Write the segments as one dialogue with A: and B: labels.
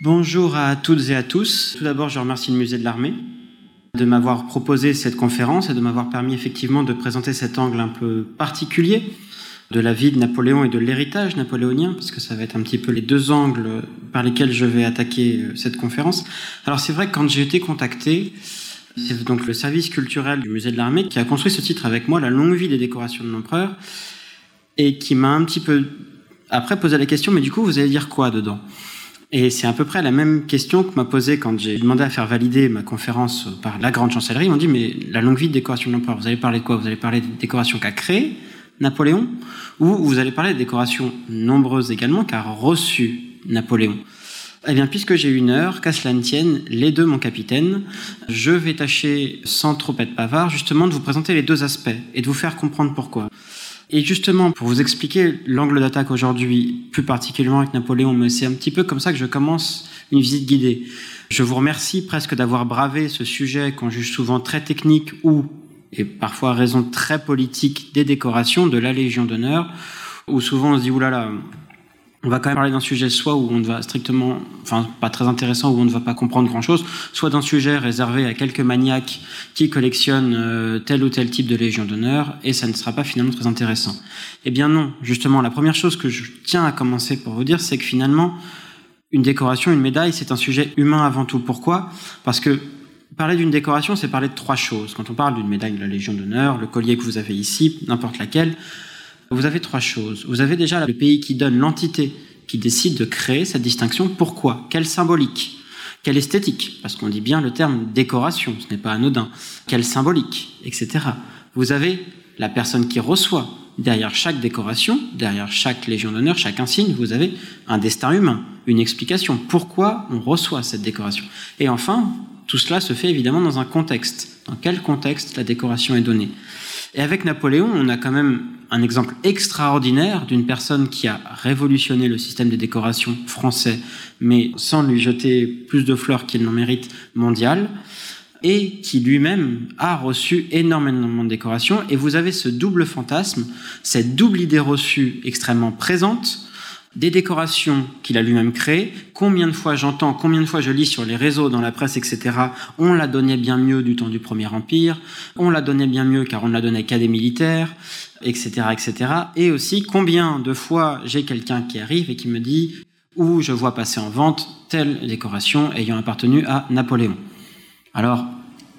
A: Bonjour à toutes et à tous. Tout d'abord, je remercie le Musée de l'Armée de m'avoir proposé cette conférence et de m'avoir permis effectivement de présenter cet angle un peu particulier de la vie de Napoléon et de l'héritage napoléonien, parce que ça va être un petit peu les deux angles par lesquels je vais attaquer euh, cette conférence. Alors c'est vrai que quand j'ai été contacté, c'est donc le service culturel du musée de l'armée qui a construit ce titre avec moi, La longue vie des décorations de l'empereur, et qui m'a un petit peu après posé la question, mais du coup vous allez dire quoi dedans? Et c'est à peu près la même question que m'a posée quand j'ai demandé à faire valider ma conférence par la grande chancellerie. Ils m'ont dit, mais la longue vie de décoration de l'empereur, vous allez parler de quoi? Vous allez parler des décorations qu'a créées Napoléon? Ou vous allez parler des décorations nombreuses également qu'a reçues Napoléon? Eh bien, puisque j'ai une heure, qu'à cela ne tienne, les deux, mon capitaine, je vais tâcher, sans trop être bavard, justement de vous présenter les deux aspects et de vous faire comprendre pourquoi. Et justement, pour vous expliquer l'angle d'attaque aujourd'hui, plus particulièrement avec Napoléon, mais c'est un petit peu comme ça que je commence une visite guidée. Je vous remercie presque d'avoir bravé ce sujet qu'on juge souvent très technique ou, et parfois à raison très politique, des décorations de la Légion d'honneur, où souvent on se dit, oulala, on va quand même parler d'un sujet soit où on ne va strictement, enfin pas très intéressant, où on ne va pas comprendre grand-chose, soit d'un sujet réservé à quelques maniaques qui collectionnent euh, tel ou tel type de Légion d'honneur, et ça ne sera pas finalement très intéressant. Eh bien non, justement, la première chose que je tiens à commencer pour vous dire, c'est que finalement, une décoration, une médaille, c'est un sujet humain avant tout. Pourquoi? Parce que parler d'une décoration, c'est parler de trois choses. Quand on parle d'une médaille de la Légion d'honneur, le collier que vous avez ici, n'importe laquelle, vous avez trois choses. Vous avez déjà le pays qui donne l'entité qui décide de créer cette distinction. Pourquoi? Quelle symbolique? Quelle esthétique? Parce qu'on dit bien le terme décoration, ce n'est pas anodin. Quelle symbolique? Etc. Vous avez la personne qui reçoit. Derrière chaque décoration, derrière chaque légion d'honneur, chaque insigne, vous avez un destin humain, une explication. Pourquoi on reçoit cette décoration? Et enfin, tout cela se fait évidemment dans un contexte. Dans quel contexte la décoration est donnée? Et avec Napoléon, on a quand même un exemple extraordinaire d'une personne qui a révolutionné le système des décorations français, mais sans lui jeter plus de fleurs qu'il n'en mérite mondial, et qui lui-même a reçu énormément de décorations. Et vous avez ce double fantasme, cette double idée reçue extrêmement présente, des décorations qu'il a lui-même créées. Combien de fois j'entends, combien de fois je lis sur les réseaux, dans la presse, etc. On la donnait bien mieux du temps du Premier Empire. On la donnait bien mieux car on ne la donnait qu'à des militaires, etc., etc. Et aussi combien de fois j'ai quelqu'un qui arrive et qui me dit où je vois passer en vente telle décoration ayant appartenu à Napoléon? Alors,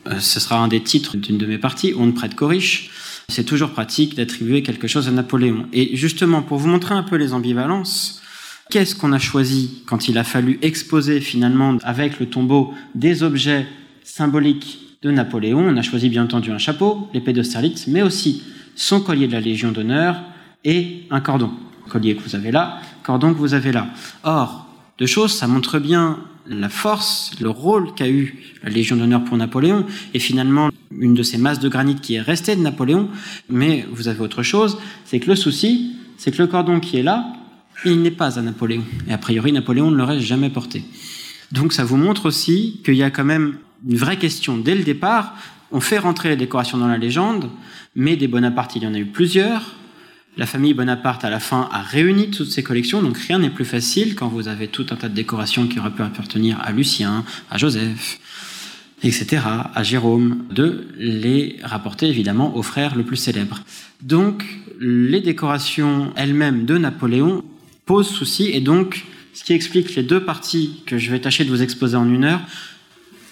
A: euh, ce sera un des titres d'une de mes parties. On ne prête qu'aux riches c'est toujours pratique d'attribuer quelque chose à Napoléon. Et justement, pour vous montrer un peu les ambivalences, qu'est-ce qu'on a choisi quand il a fallu exposer finalement avec le tombeau des objets symboliques de Napoléon? On a choisi bien entendu un chapeau, l'épée d'Austerlitz, mais aussi son collier de la Légion d'honneur et un cordon. Collier que vous avez là, cordon que vous avez là. Or, deux choses, ça montre bien la force, le rôle qu'a eu la Légion d'honneur pour Napoléon, et finalement une de ces masses de granit qui est restée de Napoléon. Mais vous avez autre chose, c'est que le souci, c'est que le cordon qui est là, il n'est pas à Napoléon. Et a priori, Napoléon ne l'aurait jamais porté. Donc ça vous montre aussi qu'il y a quand même une vraie question dès le départ. On fait rentrer les décorations dans la légende, mais des Bonaparte, il y en a eu plusieurs. La famille Bonaparte, à la fin, a réuni toutes ces collections, donc rien n'est plus facile quand vous avez tout un tas de décorations qui auraient pu appartenir à Lucien, à Joseph, etc., à Jérôme, de les rapporter évidemment au frère le plus célèbre. Donc, les décorations elles-mêmes de Napoléon posent souci, et donc, ce qui explique les deux parties que je vais tâcher de vous exposer en une heure,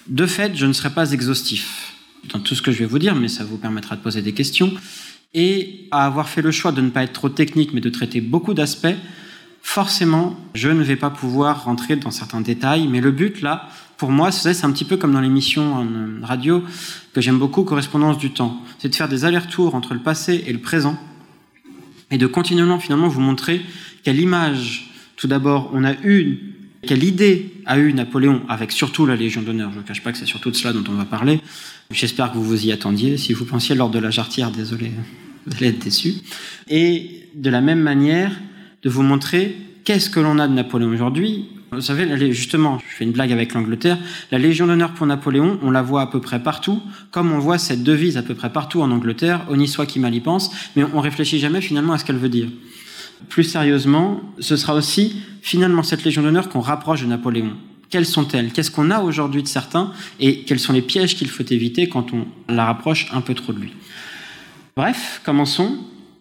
A: de fait, je ne serai pas exhaustif dans tout ce que je vais vous dire, mais ça vous permettra de poser des questions et à avoir fait le choix de ne pas être trop technique mais de traiter beaucoup d'aspects, forcément, je ne vais pas pouvoir rentrer dans certains détails. Mais le but, là, pour moi, c'est un petit peu comme dans l'émission en euh, radio que j'aime beaucoup, Correspondance du temps. C'est de faire des allers-retours entre le passé et le présent et de continuellement, finalement, vous montrer quelle image, tout d'abord, on a eu, quelle idée a eu Napoléon avec surtout la Légion d'honneur. Je ne cache pas que c'est surtout de cela dont on va parler. J'espère que vous vous y attendiez. Si vous pensiez lors de la jarretière, désolé, vous allez être déçu. Et de la même manière, de vous montrer qu'est-ce que l'on a de Napoléon aujourd'hui. Vous savez, justement, je fais une blague avec l'Angleterre, la Légion d'honneur pour Napoléon, on la voit à peu près partout, comme on voit cette devise à peu près partout en Angleterre, honni soit qui mal y pense, mais on réfléchit jamais finalement à ce qu'elle veut dire. Plus sérieusement, ce sera aussi finalement cette Légion d'honneur qu'on rapproche de Napoléon. Quelles sont-elles? Qu'est-ce qu'on a aujourd'hui de certains Et quels sont les pièges qu'il faut éviter quand on la rapproche un peu trop de lui? Bref, commençons.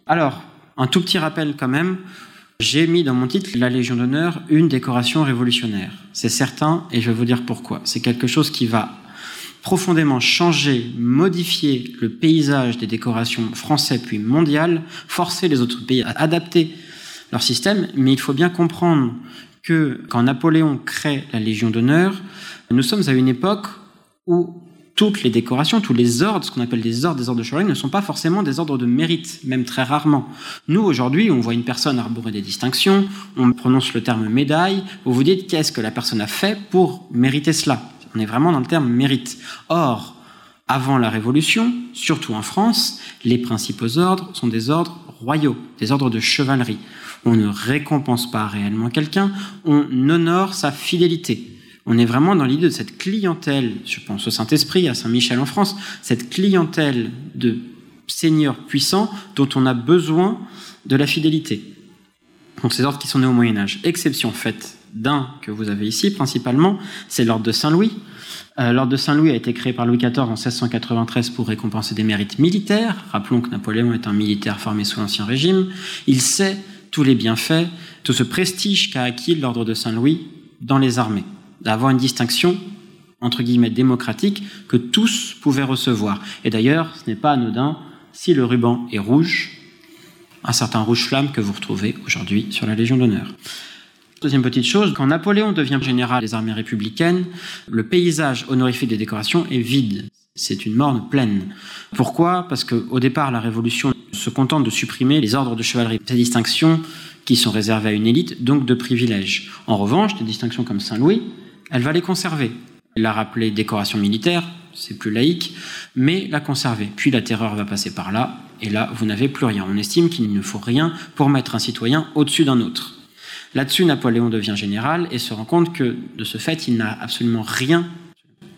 A: Alors, un tout petit rappel quand même. J'ai mis dans mon titre la Légion d'honneur une décoration révolutionnaire. C'est certain et je vais vous dire pourquoi. C'est quelque chose qui va profondément changer, modifier le paysage des décorations français puis mondiales, forcer les autres pays à adapter leur système, mais il faut bien comprendre que quand Napoléon crée la Légion d'honneur, nous sommes à une époque où toutes les décorations, tous les ordres, ce qu'on appelle des ordres, des ordres de chevalerie, ne sont pas forcément des ordres de mérite, même très rarement. Nous, aujourd'hui, on voit une personne arborer des distinctions, on prononce le terme médaille, vous vous dites qu'est-ce que la personne a fait pour mériter cela? On est vraiment dans le terme mérite. Or, avant la Révolution, surtout en France, les principaux ordres sont des ordres royaux, des ordres de chevalerie. On ne récompense pas réellement quelqu'un, on honore sa fidélité. On est vraiment dans l'idée de cette clientèle, je pense au Saint-Esprit, à Saint-Michel en France, cette clientèle de seigneurs puissants dont on a besoin de la fidélité. Donc ces ordres qui sont nés au Moyen Âge. Exception faite d'un que vous avez ici principalement, c'est l'ordre de Saint-Louis. Euh, l'ordre de Saint-Louis a été créé par Louis XIV en 1693 pour récompenser des mérites militaires. Rappelons que Napoléon est un militaire formé sous l'Ancien Régime. Il sait tous les bienfaits, tout ce prestige qu'a acquis l'ordre de Saint-Louis dans les armées, d'avoir une distinction entre guillemets démocratique que tous pouvaient recevoir. Et d'ailleurs, ce n'est pas anodin si le ruban est rouge, un certain rouge flamme que vous retrouvez aujourd'hui sur la Légion d'honneur. Deuxième petite chose, quand Napoléon devient général des armées républicaines, le paysage honorifique des décorations est vide. C'est une morne pleine. Pourquoi? Parce qu'au départ, la Révolution se contente de supprimer les ordres de chevalerie, ces distinctions qui sont réservées à une élite, donc de privilèges. En revanche, des distinctions comme Saint-Louis, elle va les conserver. Elle l'a rappelé décoration militaire, c'est plus laïque, mais la conserver. Puis la terreur va passer par là, et là, vous n'avez plus rien. On estime qu'il ne faut rien pour mettre un citoyen au-dessus d'un autre. Là-dessus, Napoléon devient général et se rend compte que, de ce fait, il n'a absolument rien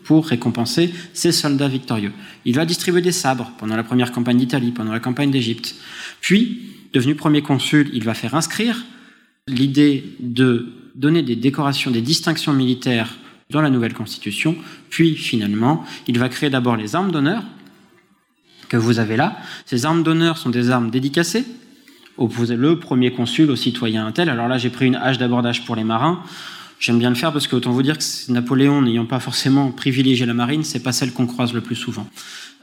A: pour récompenser ses soldats victorieux. Il va distribuer des sabres pendant la première campagne d'Italie, pendant la campagne d'Égypte. Puis, devenu premier consul, il va faire inscrire l'idée de donner des décorations, des distinctions militaires dans la nouvelle constitution. Puis, finalement, il va créer d'abord les armes d'honneur que vous avez là. Ces armes d'honneur sont des armes dédicacées, le premier consul au citoyen tel. Alors là, j'ai pris une hache d'abordage pour les marins. J'aime bien le faire parce que autant vous dire que Napoléon, n'ayant pas forcément privilégié la marine, c'est pas celle qu'on croise le plus souvent.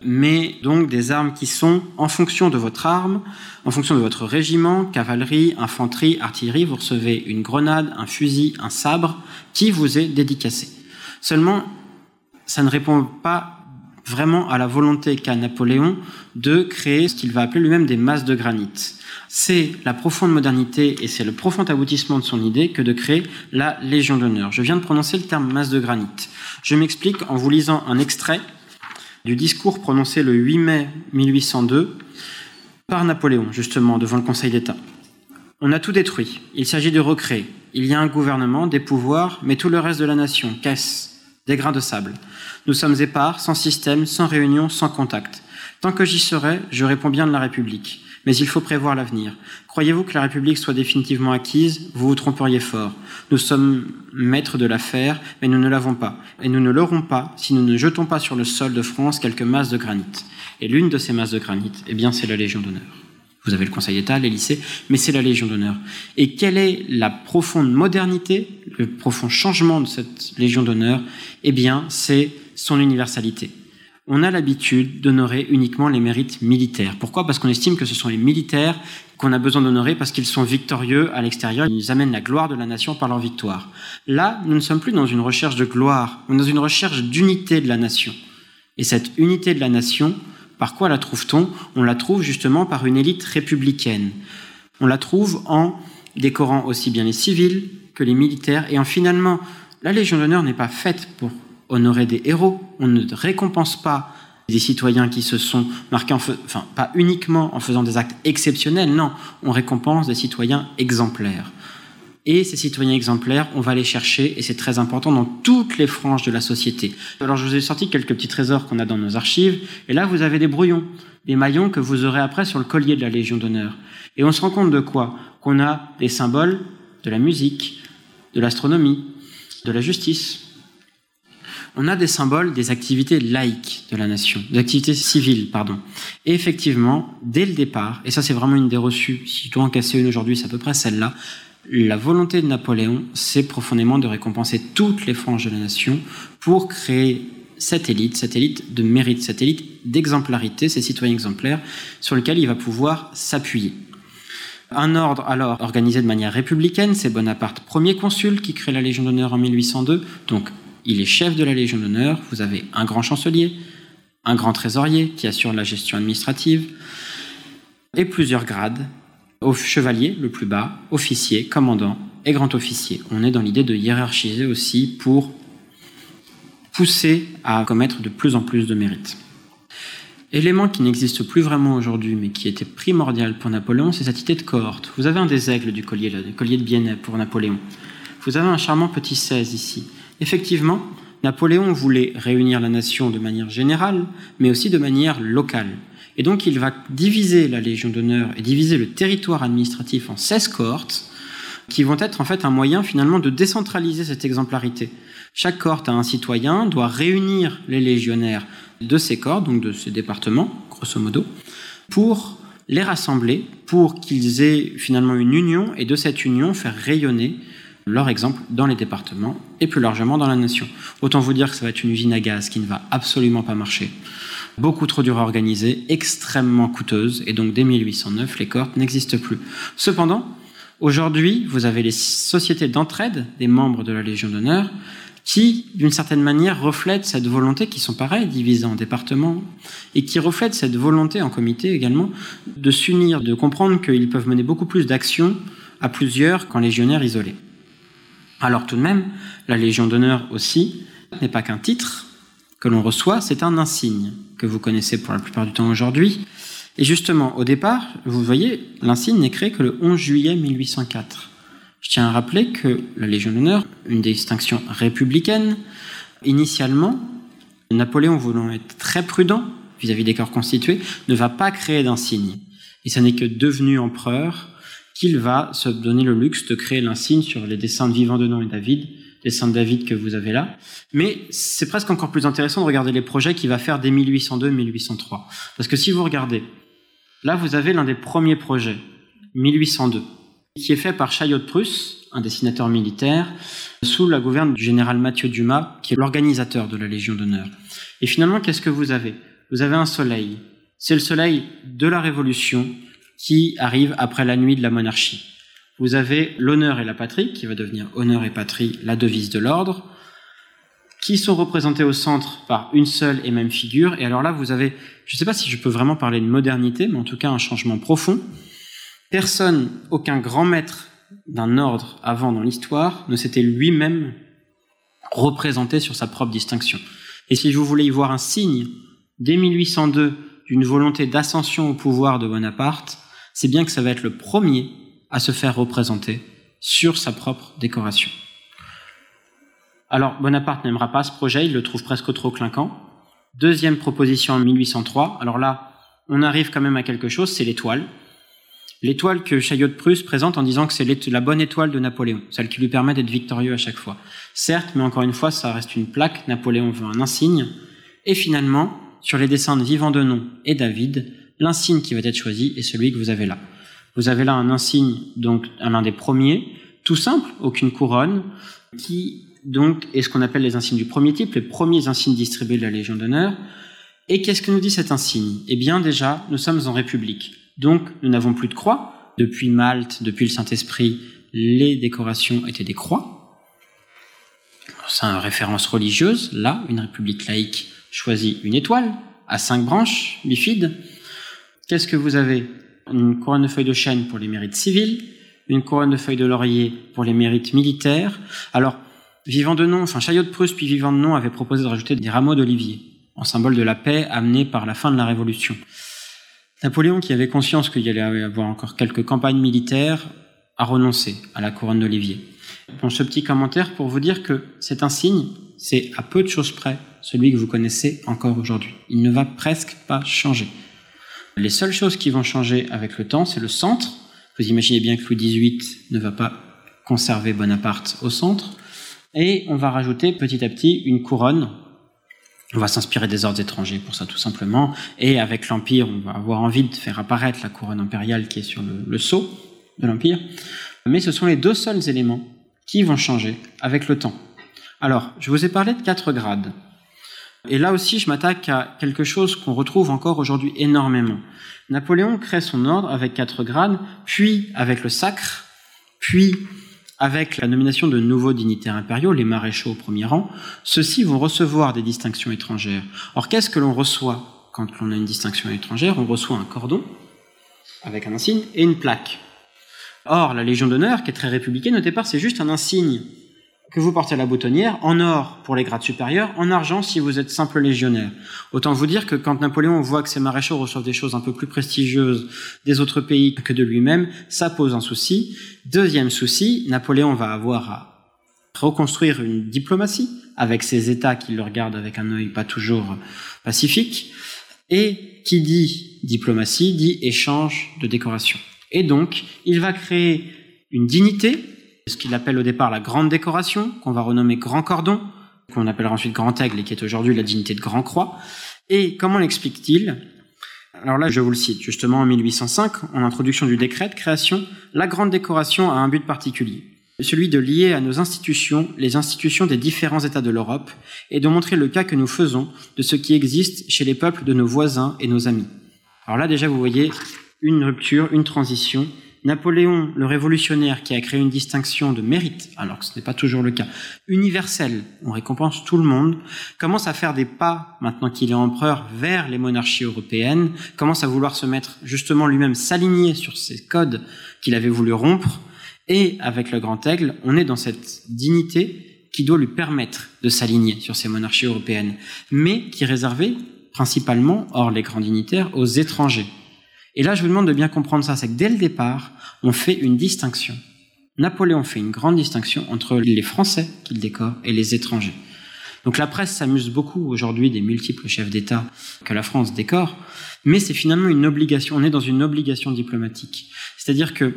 A: Mais donc des armes qui sont en fonction de votre arme, en fonction de votre régiment, cavalerie, infanterie, artillerie, vous recevez une grenade, un fusil, un sabre qui vous est dédicacé. Seulement, ça ne répond pas vraiment à la volonté qu'a Napoléon de créer ce qu'il va appeler lui-même des masses de granit. C'est la profonde modernité et c'est le profond aboutissement de son idée que de créer la Légion d'honneur. Je viens de prononcer le terme masse de granit. Je m'explique en vous lisant un extrait du discours prononcé le 8 mai 1802 par Napoléon, justement, devant le Conseil d'État. On a tout détruit. Il s'agit de recréer. Il y a un gouvernement, des pouvoirs, mais tout le reste de la nation, qu'est-ce Des grains de sable. Nous sommes épars, sans système, sans réunion, sans contact. Tant que j'y serai, je réponds bien de la République. Mais il faut prévoir l'avenir. Croyez-vous que la République soit définitivement acquise? Vous vous tromperiez fort. Nous sommes maîtres de l'affaire, mais nous ne l'avons pas. Et nous ne l'aurons pas si nous ne jetons pas sur le sol de France quelques masses de granit. Et l'une de ces masses de granit, eh bien, c'est la Légion d'honneur. Vous avez le Conseil d'État, les lycées, mais c'est la Légion d'honneur. Et quelle est la profonde modernité, le profond changement de cette Légion d'honneur? Eh bien, c'est son universalité. On a l'habitude d'honorer uniquement les mérites militaires. Pourquoi? Parce qu'on estime que ce sont les militaires qu'on a besoin d'honorer parce qu'ils sont victorieux à l'extérieur, ils amènent la gloire de la nation par leur victoire. Là, nous ne sommes plus dans une recherche de gloire, mais dans une recherche d'unité de la nation. Et cette unité de la nation, par quoi la trouve-t-on? On la trouve justement par une élite républicaine. On la trouve en décorant aussi bien les civils que les militaires et en finalement, la Légion d'honneur n'est pas faite pour honorer des héros. On ne récompense pas des citoyens qui se sont marqués, en enfin pas uniquement en faisant des actes exceptionnels, non, on récompense des citoyens exemplaires. Et ces citoyens exemplaires, on va les chercher, et c'est très important dans toutes les franges de la société. Alors je vous ai sorti quelques petits trésors qu'on a dans nos archives, et là vous avez des brouillons, des maillons que vous aurez après sur le collier de la Légion d'honneur. Et on se rend compte de quoi? Qu'on a des symboles de la musique, de l'astronomie, de la justice. On a des symboles des activités laïques de la nation, des activités civiles, pardon. Et effectivement, dès le départ, et ça c'est vraiment une des reçues, si je dois en casser une aujourd'hui, c'est à peu près celle-là, la volonté de Napoléon, c'est profondément de récompenser toutes les franges de la nation pour créer cette élite, cette élite de mérite, cette élite d'exemplarité, ces citoyens exemplaires sur lesquels il va pouvoir s'appuyer. Un ordre alors organisé de manière républicaine, c'est Bonaparte, premier consul, qui crée la Légion d'honneur en 1802. Donc il est chef de la Légion d'honneur. Vous avez un grand chancelier, un grand trésorier qui assure la gestion administrative, et plusieurs grades. Chevalier, le plus bas, officier, commandant et grand officier. On est dans l'idée de hiérarchiser aussi pour pousser à commettre de plus en plus de mérites. Élément qui n'existe plus vraiment aujourd'hui, mais qui était primordial pour Napoléon, c'est cette idée de cohorte. Vous avez un des aigles du collier, le collier de Biennet pour Napoléon. Vous avez un charmant petit 16 ici. Effectivement, Napoléon voulait réunir la nation de manière générale, mais aussi de manière locale. Et donc il va diviser la Légion d'honneur et diviser le territoire administratif en 16 cohortes, qui vont être en fait un moyen finalement de décentraliser cette exemplarité. Chaque cohorte a un citoyen, doit réunir les légionnaires de ces corps, donc de ces départements, grosso modo, pour les rassembler, pour qu'ils aient finalement une union et de cette union faire rayonner leur exemple dans les départements et plus largement dans la nation. Autant vous dire que ça va être une usine à gaz qui ne va absolument pas marcher. Beaucoup trop dure à organiser, extrêmement coûteuse, et donc dès 1809, les cohortes n'existent plus. Cependant, aujourd'hui, vous avez les sociétés d'entraide des membres de la Légion d'honneur qui, d'une certaine manière, reflètent cette volonté, qui sont pareils, divisés en départements, et qui reflètent cette volonté en comité également de s'unir, de comprendre qu'ils peuvent mener beaucoup plus d'actions à plusieurs qu'en légionnaires isolés. Alors tout de même, la Légion d'honneur aussi n'est pas qu'un titre que l'on reçoit, c'est un insigne que vous connaissez pour la plupart du temps aujourd'hui. Et justement, au départ, vous voyez, l'insigne n'est créé que le 11 juillet 1804. Je tiens à rappeler que la Légion d'honneur, une distinction républicaine, initialement, Napoléon voulant être très prudent vis-à-vis des corps constitués, ne va pas créer d'insigne. Et ce n'est que devenu empereur qu'il va se donner le luxe de créer l'insigne sur les dessins de Vivant de Nom et David, dessins de David que vous avez là. Mais c'est presque encore plus intéressant de regarder les projets qu'il va faire dès 1802-1803. Parce que si vous regardez, là vous avez l'un des premiers projets, 1802 qui est fait par Chaillot de Prusse, un dessinateur militaire, sous la gouverne du général Mathieu Dumas, qui est l'organisateur de la Légion d'honneur. Et finalement, qu'est-ce que vous avez? Vous avez un soleil. C'est le soleil de la Révolution qui arrive après la nuit de la monarchie. Vous avez l'honneur et la patrie, qui va devenir honneur et patrie, la devise de l'ordre, qui sont représentés au centre par une seule et même figure. Et alors là, vous avez, je ne sais pas si je peux vraiment parler de modernité, mais en tout cas un changement profond. Personne, aucun grand maître d'un ordre avant dans l'histoire ne s'était lui-même représenté sur sa propre distinction. Et si vous voulez y voir un signe, dès 1802, d'une volonté d'ascension au pouvoir de Bonaparte, c'est bien que ça va être le premier à se faire représenter sur sa propre décoration. Alors, Bonaparte n'aimera pas ce projet, il le trouve presque trop clinquant. Deuxième proposition en 1803, alors là, on arrive quand même à quelque chose, c'est l'étoile l'étoile que Chaillot de Prusse présente en disant que c'est la bonne étoile de Napoléon, celle qui lui permet d'être victorieux à chaque fois. Certes, mais encore une fois, ça reste une plaque, Napoléon veut un insigne, et finalement, sur les dessins de Vivant de Nom et David, l'insigne qui va être choisi est celui que vous avez là. Vous avez là un insigne, donc l'un des premiers, tout simple, aucune couronne, qui donc est ce qu'on appelle les insignes du premier type, les premiers insignes distribués de la Légion d'honneur. Et qu'est-ce que nous dit cet insigne? Eh bien déjà, nous sommes en République. Donc, nous n'avons plus de croix. Depuis Malte, depuis le Saint-Esprit, les décorations étaient des croix. C'est une référence religieuse. Là, une république laïque choisit une étoile à cinq branches bifides. Qu'est-ce que vous avez? Une couronne de feuilles de chêne pour les mérites civils, une couronne de feuilles de laurier pour les mérites militaires. Alors, Vivant de Nom, enfin Chaillot de Prusse puis Vivant de Nom avait proposé de rajouter des rameaux d'olivier en symbole de la paix amenée par la fin de la Révolution. Napoléon, qui avait conscience qu'il y allait avoir encore quelques campagnes militaires, a renoncé à la couronne d'Olivier. Bon, ce petit commentaire pour vous dire que cet insigne, c'est à peu de choses près celui que vous connaissez encore aujourd'hui. Il ne va presque pas changer. Les seules choses qui vont changer avec le temps, c'est le centre. Vous imaginez bien que Louis XVIII ne va pas conserver Bonaparte au centre. Et on va rajouter petit à petit une couronne. On va s'inspirer des ordres étrangers pour ça tout simplement. Et avec l'Empire, on va avoir envie de faire apparaître la couronne impériale qui est sur le, sceau de l'Empire. Mais ce sont les deux seuls éléments qui vont changer avec le temps. Alors, je vous ai parlé de quatre grades. Et là aussi, je m'attaque à quelque chose qu'on retrouve encore aujourd'hui énormément. Napoléon crée son ordre avec quatre grades, puis avec le sacre, puis avec la nomination de nouveaux dignitaires impériaux, les maréchaux au premier rang. Ceux-ci vont recevoir des distinctions étrangères. Or, qu'est-ce que l'on reçoit quand on a une distinction étrangère? On reçoit un cordon avec un insigne et une plaque. Or, la Légion d'honneur, qui est très républicaine, au départ, c'est juste un insigne que vous portez la boutonnière, en or pour les grades supérieurs, en argent si vous êtes simple légionnaire. Autant vous dire que quand Napoléon voit que ses maréchaux reçoivent des choses un peu plus prestigieuses des autres pays que de lui-même, ça pose un souci. Deuxième souci, Napoléon va avoir à reconstruire une diplomatie avec ses États qui le regardent avec un œil pas toujours pacifique. Et qui dit diplomatie dit échange de décoration. Et donc, il va créer une dignité ce qu'il appelle au départ la grande décoration, qu'on va renommer grand cordon, qu'on appellera ensuite grand aigle et qui est aujourd'hui la dignité de grand croix. Et comment l'explique-t-il? Alors là, je vous le cite, justement en 1805, en introduction du décret de création, la grande décoration a un but particulier, celui de lier à nos institutions les institutions des différents États de l'Europe et de montrer le cas que nous faisons de ce qui existe chez les peuples de nos voisins et nos amis. Alors là, déjà, vous voyez une rupture, une transition Napoléon, le révolutionnaire qui a créé une distinction de mérite, alors que ce n'est pas toujours le cas, universelle, on récompense tout le monde, commence à faire des pas, maintenant qu'il est empereur, vers les monarchies européennes, commence à vouloir se mettre justement lui-même s'aligner sur ces codes qu'il avait voulu rompre, et avec le grand aigle, on est dans cette dignité qui doit lui permettre de s'aligner sur ces monarchies européennes, mais qui est réservée principalement, hors les grands dignitaires, aux étrangers. Et là, je vous demande de bien comprendre ça, c'est que dès le départ, on fait une distinction. Napoléon fait une grande distinction entre les Français qu'il décore et les étrangers. Donc la presse s'amuse beaucoup aujourd'hui des multiples chefs d'État que la France décore, mais c'est finalement une obligation, on est dans une obligation diplomatique. C'est-à-dire que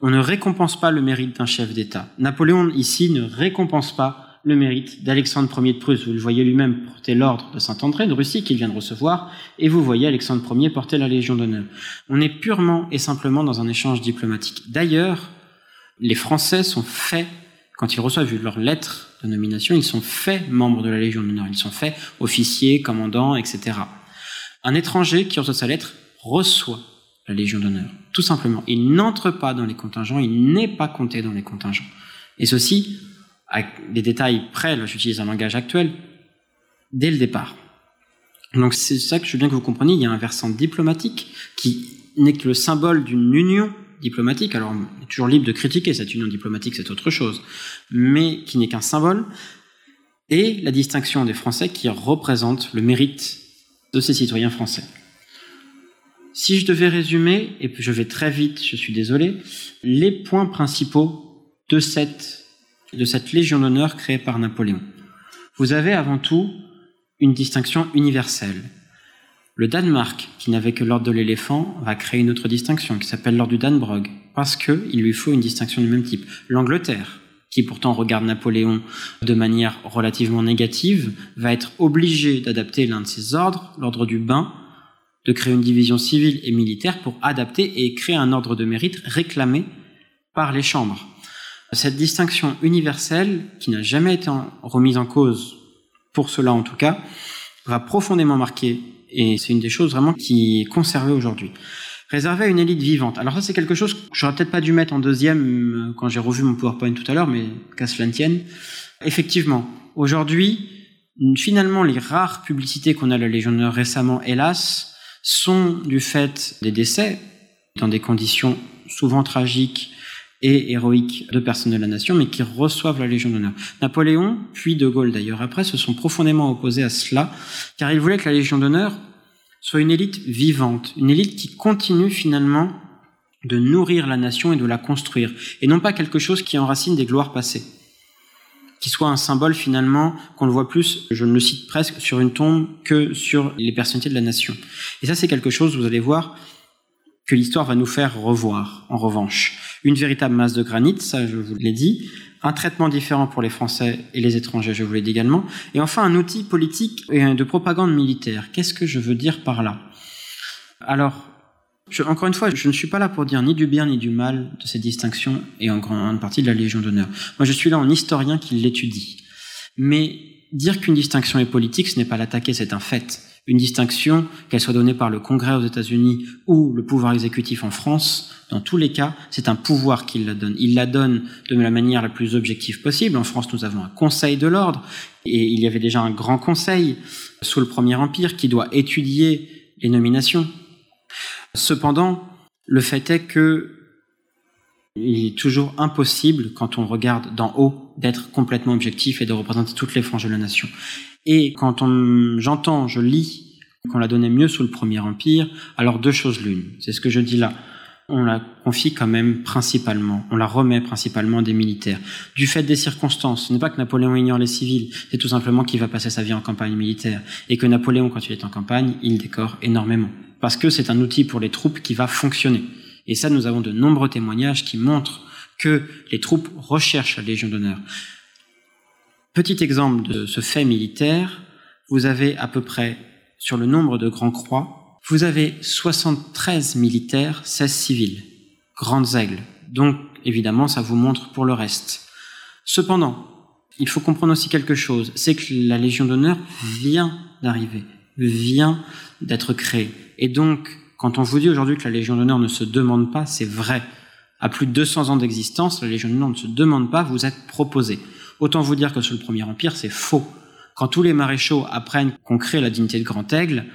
A: on ne récompense pas le mérite d'un chef d'État. Napoléon ici ne récompense pas le mérite d'Alexandre Ier de Prusse. Vous le voyez lui-même porter l'ordre de Saint-André de Russie qu'il vient de recevoir, et vous voyez Alexandre Ier porter la Légion d'honneur. On est purement et simplement dans un échange diplomatique. D'ailleurs, les Français sont faits, quand ils reçoivent leur lettre de nomination, ils sont faits membres de la Légion d'honneur, ils sont faits officiers, commandants, etc. Un étranger qui reçoit sa lettre reçoit la Légion d'honneur, tout simplement. Il n'entre pas dans les contingents, il n'est pas compté dans les contingents. Et ceci avec des détails près, là j'utilise un langage actuel, dès le départ. Donc c'est ça que je veux bien que vous compreniez, il y a un versant diplomatique qui n'est que le symbole d'une union diplomatique, alors on est toujours libre de critiquer cette union diplomatique, c'est autre chose, mais qui n'est qu'un symbole, et la distinction des Français qui représente le mérite de ces citoyens français. Si je devais résumer, et je vais très vite, je suis désolé, les points principaux de cette de cette Légion d'honneur créée par Napoléon. Vous avez avant tout une distinction universelle. Le Danemark, qui n'avait que l'ordre de l'éléphant, va créer une autre distinction qui s'appelle l'ordre du Danbrog, parce qu'il lui faut une distinction du même type. L'Angleterre, qui pourtant regarde Napoléon de manière relativement négative, va être obligée d'adapter l'un de ses ordres, l'ordre du bain, de créer une division civile et militaire pour adapter et créer un ordre de mérite réclamé par les chambres. Cette distinction universelle, qui n'a jamais été remise en cause, pour cela en tout cas, va profondément marquer, et c'est une des choses vraiment qui est conservée aujourd'hui. Réservée à une élite vivante. Alors ça, c'est quelque chose que j'aurais peut-être pas dû mettre en deuxième euh, quand j'ai revu mon PowerPoint tout à l'heure, mais qu'à cela ne tienne. Effectivement, aujourd'hui, finalement, les rares publicités qu'on a la Légion d'honneur récemment, hélas, sont du fait des décès, dans des conditions souvent tragiques, et héroïques de personnes de la nation, mais qui reçoivent la Légion d'honneur. Napoléon, puis De Gaulle d'ailleurs après, se sont profondément opposés à cela, car ils voulaient que la Légion d'honneur soit une élite vivante, une élite qui continue finalement de nourrir la nation et de la construire, et non pas quelque chose qui enracine des gloires passées, qui soit un symbole finalement qu'on le voit plus, je ne le cite presque, sur une tombe que sur les personnalités de la nation. Et ça c'est quelque chose, vous allez voir, que l'histoire va nous faire revoir, en revanche Une véritable masse de granit, ça je vous l'ai dit, un traitement différent pour les Français et les étrangers, je vous l'ai dit également, et enfin un outil politique et de propagande militaire. Qu'est-ce que je veux dire par là? Alors, encore une fois, je ne suis pas là pour dire ni du bien ni du mal de ces distinctions et en grande partie de la Légion d'honneur. Moi, je suis là en historien qui l'étudie. Mais dire qu'une distinction est politique, ce n'est pas l'attaquer, c'est un fait. Une distinction, qu'elle soit donnée par le Congrès aux États-Unis ou le pouvoir exécutif en France, dans tous les cas, c'est un pouvoir qui la donne. Il la donne de la manière la plus objective possible. En France, nous avons un Conseil de l'ordre, et il y avait déjà un grand Conseil sous le Premier Empire qui doit étudier les nominations. Cependant, le fait est que il est toujours impossible, quand on regarde d'en haut, d'être complètement objectif et de représenter toutes les franges de la nation. Et quand j'entends, je lis qu'on la donnait mieux sous le Premier Empire, alors deux choses l'une. C'est ce que je dis là. On la confie quand même principalement, on la remet principalement des militaires. Du fait des circonstances, ce n'est pas que Napoléon ignore les civils, c'est tout simplement qu'il va passer sa vie en campagne militaire. Et que Napoléon, quand il est en campagne, il décore énormément. Parce que c'est un outil pour les troupes qui va fonctionner. Et ça, nous avons de nombreux témoignages qui montrent que les troupes recherchent la Légion d'honneur. Petit exemple de ce fait militaire, vous avez à peu près, sur le nombre de grands croix, vous avez 73 militaires, 16 civils, grandes aigles. Donc, évidemment, ça vous montre pour le reste. Cependant, il faut comprendre aussi quelque chose, c'est que la Légion d'honneur vient d'arriver, vient d'être créée. Et donc, quand on vous dit aujourd'hui que la Légion d'honneur ne se demande pas, c'est vrai. À plus de 200 ans d'existence, la Légion d'honneur ne se demande pas, vous êtes proposé. Autant vous dire que sous le Premier Empire, c'est faux. Quand tous les maréchaux apprennent qu'on crée la dignité de Grand Aigle,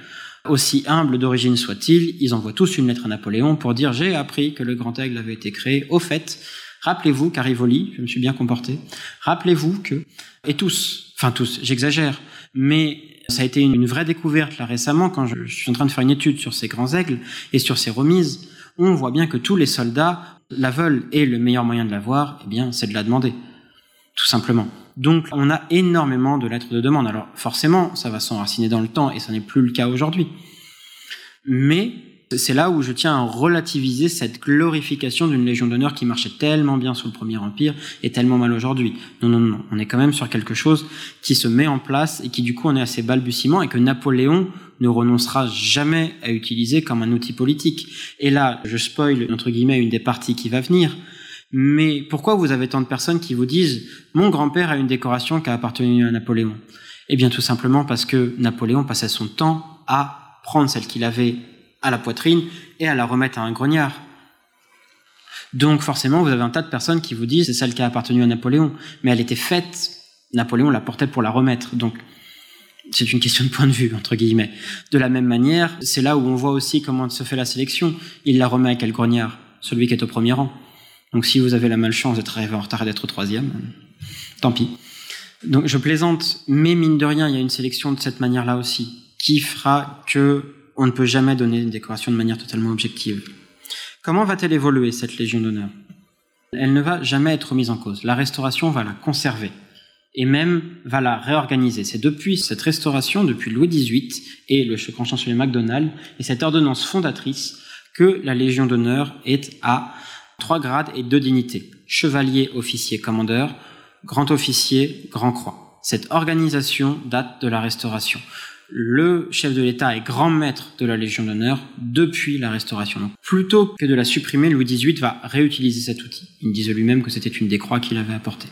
A: aussi humble d'origine soit-il, ils envoient tous une lettre à Napoléon pour dire j'ai appris que le Grand Aigle avait été créé. Au fait, rappelez-vous, Carivoli, je me suis bien comporté, rappelez-vous que, et tous, enfin tous, j'exagère, mais ça a été une vraie découverte là récemment quand je, suis en train de faire une étude sur ces grands aigles et sur ces remises. On voit bien que tous les soldats la veulent et le meilleur moyen de l'avoir, eh bien, c'est de la demander. Tout simplement. Donc, on a énormément de lettres de demande. Alors, forcément, ça va s'enraciner dans le temps et ça n'est plus le cas aujourd'hui. Mais c'est là où je tiens à relativiser cette glorification d'une Légion d'honneur qui marchait tellement bien sous le Premier Empire et tellement mal aujourd'hui. Non, non, non, on est quand même sur quelque chose qui se met en place et qui du coup on est assez balbutiement et que Napoléon ne renoncera jamais à utiliser comme un outil politique. Et là, je spoil entre guillemets une des parties qui va venir. Mais pourquoi vous avez tant de personnes qui vous disent mon grand-père a une décoration qui a appartenu à Napoléon? Eh bien tout simplement parce que Napoléon passait son temps à prendre celle qu'il avait à la poitrine et à la remettre à un grognard. Donc forcément, vous avez un tas de personnes qui vous disent c'est celle qui a appartenu à Napoléon, mais elle était faite, Napoléon la portait pour la remettre. Donc c'est une question de point de vue, entre guillemets. De la même manière, c'est là où on voit aussi comment se fait la sélection. Il la remet à quel grognard? Celui qui est au premier rang. Donc si vous avez la malchance d'être arrivé en retard et d'être troisième, tant pis. Donc je plaisante, mais mine de rien, il y a une sélection de cette manière-là aussi, qui fera que on ne peut jamais donner une décoration de manière totalement objective. Comment va-t-elle évoluer, cette Légion d'honneur? Elle ne va jamais être mise en cause. La restauration va la conserver et même va la réorganiser. C'est depuis cette restauration, depuis Louis XVIII et le grand chancelier MacDonald et cette ordonnance fondatrice que la Légion d'honneur est à trois grades et deux dignités. Chevalier, officier, commandeur, grand officier, grand croix. Cette organisation date de la Restauration le chef de l'État est grand maître de la Légion d'honneur depuis la Restauration. Plutôt que de la supprimer, Louis XVIII va réutiliser cet outil. Il disait lui-même que c'était une des croix qu'il avait apportées.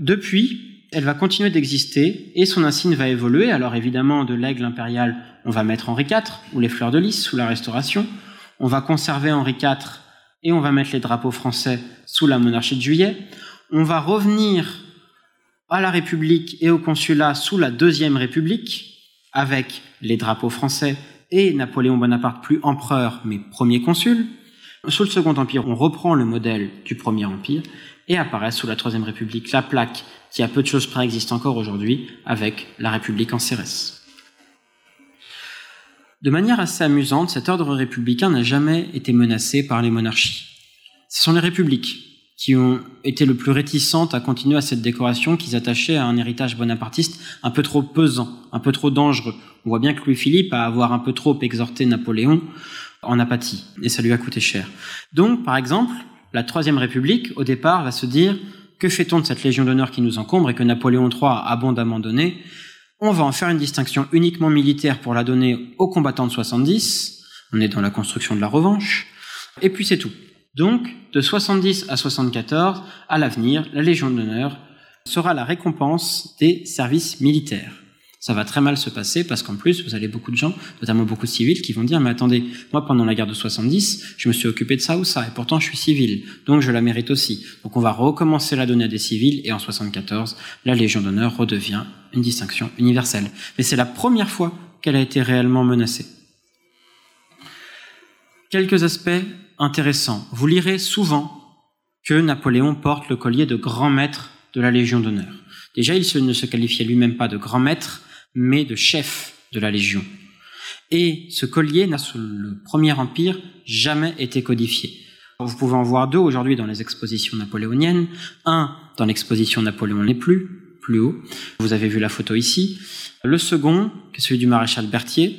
A: Depuis, elle va continuer d'exister et son insigne va évoluer. Alors évidemment, de l'aigle impérial, on va mettre Henri IV ou les fleurs de lys sous la Restauration. On va conserver Henri IV et on va mettre les drapeaux français sous la monarchie de Juillet. On va revenir à la République et au consulat sous la Deuxième République, avec les drapeaux français et Napoléon Bonaparte plus empereur mais premier consul. Sous le Second Empire, on reprend le modèle du Premier Empire et apparaît sous la Troisième République la plaque qui a peu de choses près encore aujourd'hui avec la République en Cérès. De manière assez amusante, cet ordre républicain n'a jamais été menacé par les monarchies. Ce sont les républiques qui ont été le plus réticentes à continuer à cette décoration qu'ils attachaient à un héritage bonapartiste un peu trop pesant, un peu trop dangereux. On voit bien que Louis-Philippe, à avoir un peu trop exhorté Napoléon, en apathie, et ça lui a coûté cher. Donc, par exemple, la Troisième République, au départ, va se dire que fait-on de cette Légion d'honneur qui nous encombre et que Napoléon III a abondamment donné On va en faire une distinction uniquement militaire pour la donner aux combattants de 70. On est dans la construction de la revanche. Et puis c'est tout. Donc, de 70 à 74, à l'avenir, la Légion d'honneur sera la récompense des services militaires. Ça va très mal se passer parce qu'en plus, vous avez beaucoup de gens, notamment beaucoup de civils, qui vont dire, mais attendez, moi pendant la guerre de 70, je me suis occupé de ça ou ça, et pourtant je suis civil, donc je la mérite aussi. Donc on va recommencer la donner à des civils, et en 74, la Légion d'honneur redevient une distinction universelle. Mais c'est la première fois qu'elle a été réellement menacée. Quelques aspects intéressants. Vous lirez souvent que Napoléon porte le collier de grand maître de la Légion d'honneur. Déjà, il ne se qualifiait lui-même pas de grand maître, mais de chef de la Légion. Et ce collier n'a, sous le Premier Empire, jamais été codifié. Vous pouvez en voir deux aujourd'hui dans les expositions napoléoniennes. Un dans l'exposition Napoléon n'est plus, plus haut. Vous avez vu la photo ici. Le second, qui est celui du maréchal Berthier,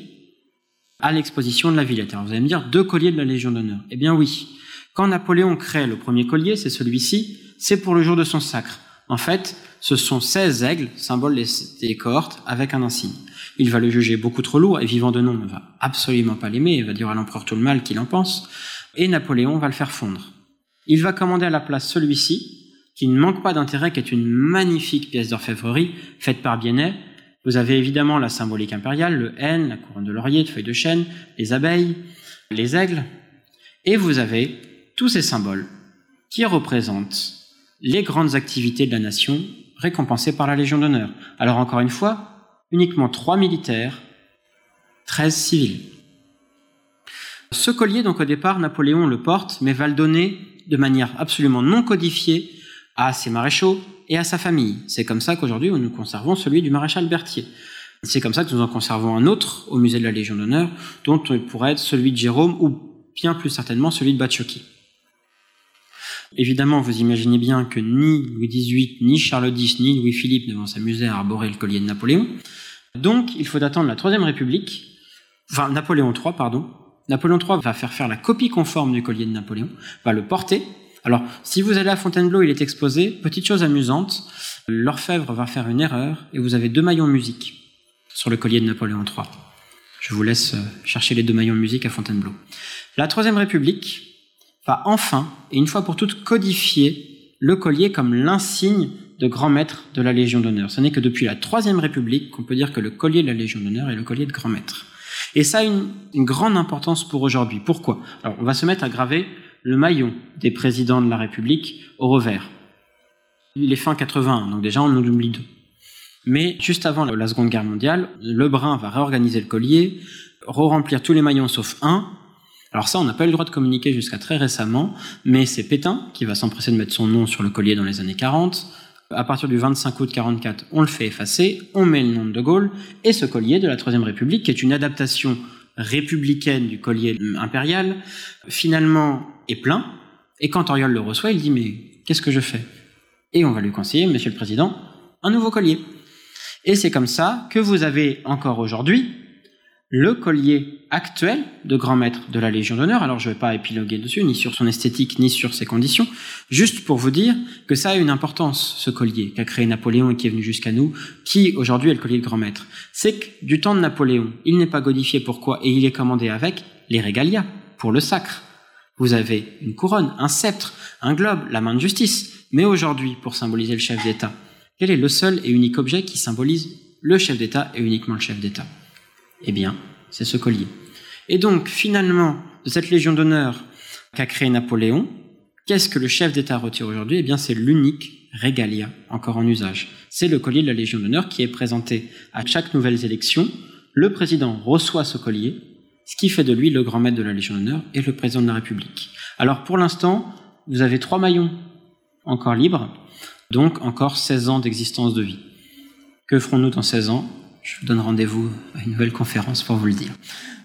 A: à l'exposition de la Villette. Alors vous allez me dire, deux colliers de la Légion d'honneur. Eh bien oui. Quand Napoléon crée le premier collier, c'est celui-ci, c'est pour le jour de son sacre. En fait, ce sont 16 aigles, symbole des cohortes, avec un insigne. Il va le juger beaucoup trop lourd, et vivant de nom ne va absolument pas l'aimer, il va dire à l'empereur tout le mal qu'il en pense, et Napoléon va le faire fondre. Il va commander à la place celui-ci, qui ne manque pas d'intérêt, qui est une magnifique pièce d'orfèvrerie faite par Biennet. Vous avez évidemment la symbolique impériale, le N, la couronne de laurier, de feuilles de chêne, les abeilles, les aigles, et vous avez tous ces symboles qui représentent les grandes activités de la nation récompensées par la Légion d'honneur. Alors encore une fois, uniquement trois militaires, 13 civils. Ce collier, donc au départ, Napoléon le porte, mais va le donner de manière absolument non codifiée à ses maréchaux et à sa famille. C'est comme ça qu'aujourd'hui, nous conservons celui du maréchal Berthier. C'est comme ça que nous en conservons un autre au musée de la Légion d'honneur, dont il pourrait être celui de Jérôme ou bien plus certainement celui de Batchoki. Évidemment, vous imaginez bien que ni Louis XVIII, ni Charles X, ni Louis-Philippe ne vont s'amuser à arborer le collier de Napoléon. Donc, il faut attendre la Troisième République, enfin Napoléon III, pardon. Napoléon III va faire faire la copie conforme du collier de Napoléon, va le porter. Alors, si vous allez à Fontainebleau, il est exposé. Petite chose amusante, l'orfèvre va faire une erreur et vous avez deux maillons musique sur le collier de Napoléon III. Je vous laisse euh, chercher les deux maillons musique à Fontainebleau. La Troisième République, va enfin, et une fois pour toutes, codifier le collier comme l'insigne de grand maître de la Légion d'honneur. Ce n'est que depuis la Troisième République qu'on peut dire que le collier de la Légion d'honneur est le collier de grand maître. Et ça a une, grande importance pour aujourd'hui. Pourquoi? On va se mettre à graver le maillon des présidents de la République au revers. Il est fin 81, donc déjà on nous oublie deux. Mais juste avant la Seconde Guerre mondiale, Lebrun va réorganiser le collier, re-remplir tous les maillons sauf un, alors ça, on n'a pas eu le droit de communiquer jusqu'à très récemment, mais c'est Pétain qui va s'empresser de mettre son nom sur le collier dans les années 40. À partir du 25 août 44, on le fait effacer, on met le nom de De Gaulle, et ce collier de la Troisième République, qui est une adaptation républicaine du collier impérial, finalement est plein, et quand Auriol le reçoit, il dit mais qu'est-ce que je fais? Et on va lui conseiller, Monsieur le Président, un nouveau collier. Et c'est comme ça que vous avez encore aujourd'hui le collier actuel de grand maître de la Légion d'honneur. Alors je ne vais pas épiloguer dessus, ni sur son esthétique, ni sur ses conditions, juste pour vous dire que ça a une importance, ce collier qu'a créé Napoléon et qui est venu jusqu'à nous, qui aujourd'hui est le collier de grand maître. C'est que du temps de Napoléon, il n'est pas godifié pourquoi, et il est commandé avec les régalias, pour le sacre. Vous avez une couronne, un sceptre, un globe, la main de justice. Mais aujourd'hui, pour symboliser le chef d'État, quel est le seul et unique objet qui symbolise le chef d'État et uniquement le chef d'État? Eh bien, c'est ce collier. Et donc, finalement, de cette Légion d'honneur qu'a créé Napoléon, qu'est-ce que le chef d'État retire aujourd'hui? Eh bien, c'est l'unique régalia encore en usage. C'est le collier de la Légion d'honneur qui est présenté à chaque nouvelle élection. Le président reçoit ce collier, ce qui fait de lui le grand maître de la Légion d'honneur et le président de la République. Alors, pour l'instant, vous avez trois maillons encore libres, donc encore 16 ans d'existence de vie. Que ferons-nous dans 16 ans? Je vous donne rendez-vous à une nouvelle conférence pour vous le dire.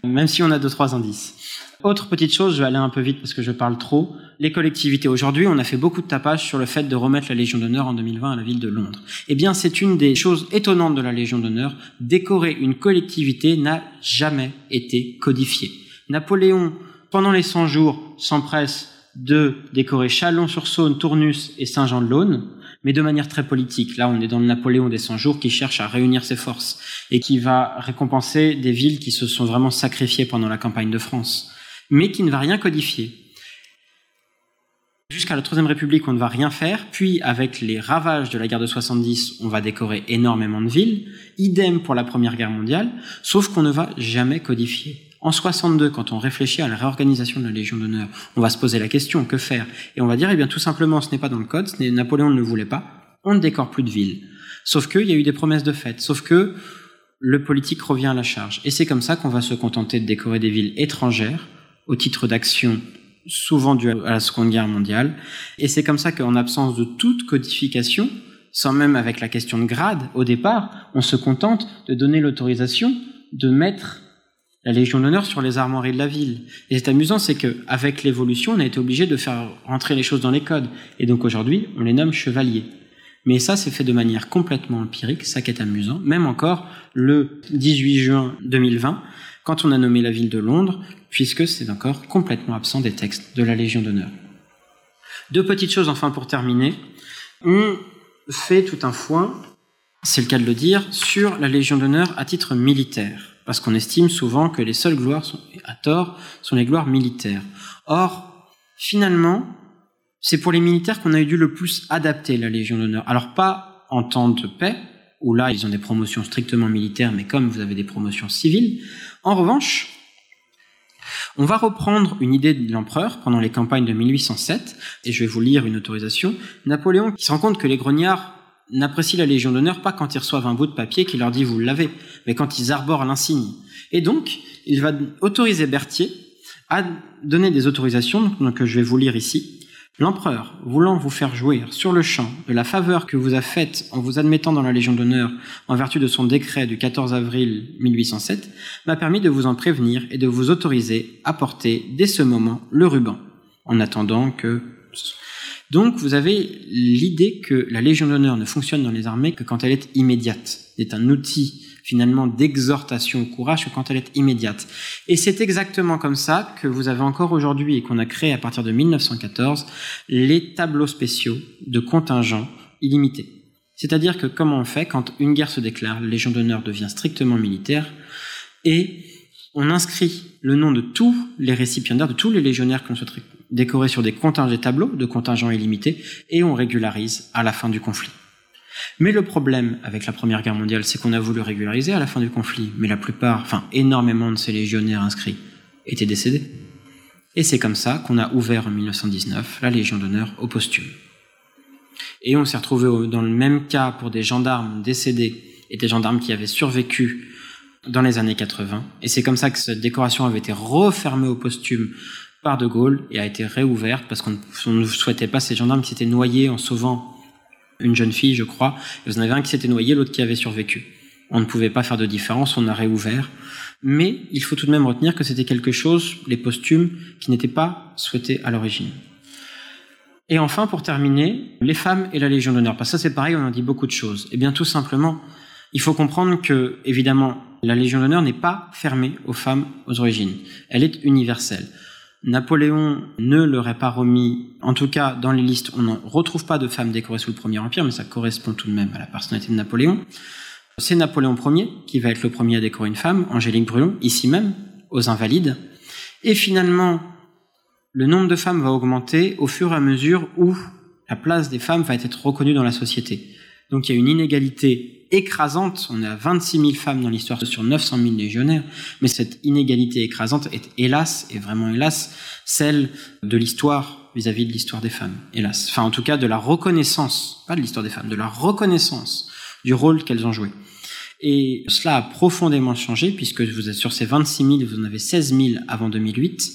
A: Même si on a deux, trois indices. Autre petite chose, je vais aller un peu vite parce que je parle trop. Les collectivités. Aujourd'hui, on a fait beaucoup de tapage sur le fait de remettre la Légion d'honneur en 2020 à la ville de Londres. Eh bien, c'est une des choses étonnantes de la Légion d'honneur. Décorer une collectivité n'a jamais été codifié. Napoléon, pendant les 100 jours, s'empresse de décorer Chalon-sur-Saône, Tournus et Saint-Jean-de-Laune, mais de manière très politique. Là, on est dans le Napoléon des 100 jours qui cherche à réunir ses forces et qui va récompenser des villes qui se sont vraiment sacrifiées pendant la campagne de France, mais qui ne va rien codifier. Jusqu'à la Troisième République, on ne va rien faire, puis avec les ravages de la guerre de 70, on va décorer énormément de villes, idem pour la Première Guerre mondiale, sauf qu'on ne va jamais codifier. En 62, quand on réfléchit à la réorganisation de la Légion d'honneur, on va se poser la question, que faire? Et on va dire, eh bien tout simplement, ce n'est pas dans le code, Napoléon ne le voulait pas, on ne décore plus de villes. Sauf qu'il y a eu des promesses de fait, sauf que le politique revient à la charge. Et c'est comme ça qu'on va se contenter de décorer des villes étrangères au titre d'action souvent dues à la Seconde Guerre mondiale. Et c'est comme ça qu'en absence de toute codification, sans même avec la question de grade, au départ, on se contente de donner l'autorisation de mettre la Légion d'honneur sur les armoiries de la ville. Et c'est amusant, c'est qu'avec l'évolution, on a été obligé de faire rentrer les choses dans les codes. Et donc aujourd'hui, on les nomme chevaliers. Mais ça, c'est fait de manière complètement empirique, ça qui est amusant. Même encore le 18 juin 2020, quand on a nommé la ville de Londres, puisque c'est encore complètement absent des textes de la Légion d'honneur. Deux petites choses enfin pour terminer. On fait tout un foin, c'est le cas de le dire, sur la Légion d'honneur à titre militaire parce qu'on estime souvent que les seules gloires, à tort, sont les gloires militaires. Or, finalement, c'est pour les militaires qu'on a dû le plus adapter la Légion d'honneur. Alors pas en temps de paix, où là ils ont des promotions strictement militaires, mais comme vous avez des promotions civiles. En revanche, on va reprendre une idée de l'empereur pendant les campagnes de 1807, et je vais vous lire une autorisation. Napoléon qui se rend compte que les grognards n'apprécient la Légion d'honneur pas quand ils reçoivent un bout de papier qui leur dit vous l'avez, mais quand ils arborent l'insigne. Et donc, il va autoriser Berthier à donner des autorisations que je vais vous lire ici. L'empereur, voulant vous faire jouir sur le champ de la faveur que vous a faite en vous admettant dans la Légion d'honneur en vertu de son décret du 14 avril 1807, m'a permis de vous en prévenir et de vous autoriser à porter dès ce moment le ruban, en attendant que donc vous avez l'idée que la Légion d'honneur ne fonctionne dans les armées que quand elle est immédiate. C'est un outil finalement d'exhortation au courage que quand elle est immédiate. Et c'est exactement comme ça que vous avez encore aujourd'hui et qu'on a créé à partir de 1914 les tableaux spéciaux de contingents illimités. C'est-à-dire que comment on fait quand une guerre se déclare, la Légion d'honneur devient strictement militaire et on inscrit le nom de tous les récipiendaires, de tous les légionnaires qu'on souhaite décorer sur des contingents tableaux de contingents illimités et on régularise à la fin du conflit. Mais le problème avec la Première Guerre mondiale, c'est qu'on a voulu régulariser à la fin du conflit, mais la plupart, enfin énormément de ces légionnaires inscrits étaient décédés. Et c'est comme ça qu'on a ouvert en 1919 la Légion d'honneur au posthume. Et on s'est retrouvé dans le même cas pour des gendarmes décédés et des gendarmes qui avaient survécu dans les années 80. Et c'est comme ça que cette décoration avait été refermée au posthume par De Gaulle et a été réouverte parce qu'on ne souhaitait pas ces gendarmes qui s'étaient noyés en sauvant une jeune fille, je crois. Vous en avez un qui s'était noyé, l'autre qui avait survécu. On ne pouvait pas faire de différence, on a réouvert. Mais il faut tout de même retenir que c'était quelque chose, les posthumes, qui n'étaient pas souhaités à l'origine. Et enfin, pour terminer, les femmes et la Légion d'honneur. Parce que ça, c'est pareil, on en dit beaucoup de choses. Eh bien, tout simplement, il faut comprendre que, évidemment, la Légion d'honneur n'est pas fermée aux femmes aux origines. Elle est universelle. Napoléon ne l'aurait pas remis, en tout cas dans les listes, on ne retrouve pas de femmes décorées sous le Premier Empire, mais ça correspond tout de même à la personnalité de Napoléon. C'est Napoléon Ier qui va être le premier à décorer une femme, Angélique Brulon, ici même, aux Invalides. Et finalement, le nombre de femmes va augmenter au fur et à mesure où la place des femmes va être reconnue dans la société. Donc il y a une inégalité écrasante. On est à 26 000 femmes dans l'histoire sur 900 000 légionnaires. Mais cette inégalité écrasante est hélas, et vraiment hélas, celle de l'histoire vis-à-vis de l'histoire des femmes. Hélas. Enfin, en tout cas, de la reconnaissance, pas de l'histoire des femmes, de la reconnaissance du rôle qu'elles ont joué. Et cela a profondément changé puisque vous êtes sur ces 26 000, vous en avez 16 000 avant 2008.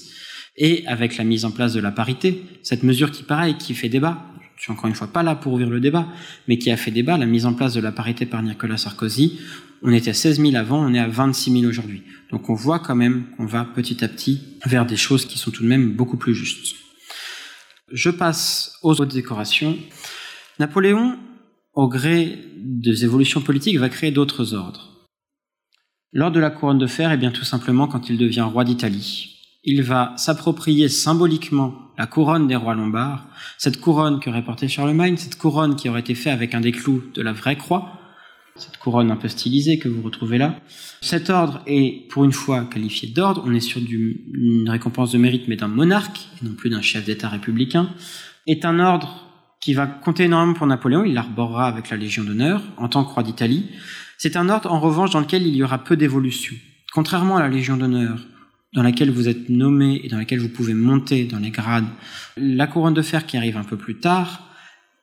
A: Et avec la mise en place de la parité, cette mesure qui, pareil, qui fait débat, je suis encore une fois pas là pour ouvrir le débat, mais qui a fait débat, la mise en place de la parité par Nicolas Sarkozy. On était à 16 000 avant, on est à 26 000 aujourd'hui. Donc on voit quand même qu'on va petit à petit vers des choses qui sont tout de même beaucoup plus justes. Je passe aux autres décorations. Napoléon, au gré des évolutions politiques, va créer d'autres ordres. Lors de la couronne de fer, eh bien tout simplement quand il devient roi d'Italie, il va s'approprier symboliquement la couronne des rois lombards, cette couronne qu'aurait portée Charlemagne, cette couronne qui aurait été faite avec un des clous de la vraie croix, cette couronne un peu stylisée que vous retrouvez là. Cet ordre est, pour une fois, qualifié d'ordre. On est sur une récompense de mérite, mais d'un monarque, et non plus d'un chef d'État républicain. Est un ordre qui va compter énormément pour Napoléon. Il l'arborera avec la Légion d'honneur en tant que roi d'Italie. C'est un ordre, en revanche, dans lequel il y aura peu d'évolution. Contrairement à la Légion d'honneur, dans laquelle vous êtes nommé et dans laquelle vous pouvez monter dans les grades, la couronne de fer qui arrive un peu plus tard,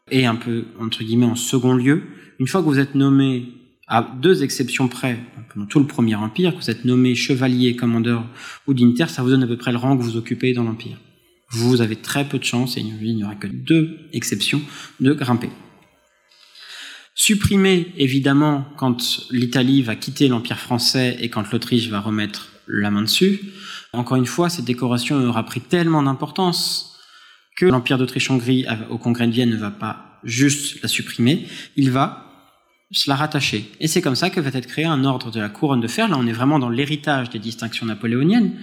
A: et un peu, entre guillemets, en second lieu, une fois que vous êtes nommé, à deux exceptions près, pendant tout le Premier Empire, que vous êtes nommé chevalier, commandeur ou dignitaire, ça vous donne à peu près le rang que vous occupez dans l'Empire. Vous avez très peu de chance, et il n'y aura que deux exceptions, de grimper. Supprimer, évidemment, quand l'Italie va quitter l'Empire français et quand l'Autriche va remettre la main dessus. Encore une fois, cette décoration aura pris tellement d'importance que l'Empire d'Autriche-Hongrie au Congrès de Vienne ne va pas juste la supprimer, il va se la rattacher. Et c'est comme ça que va être créé un ordre de la couronne de fer. Là, on est vraiment dans l'héritage des distinctions napoléoniennes.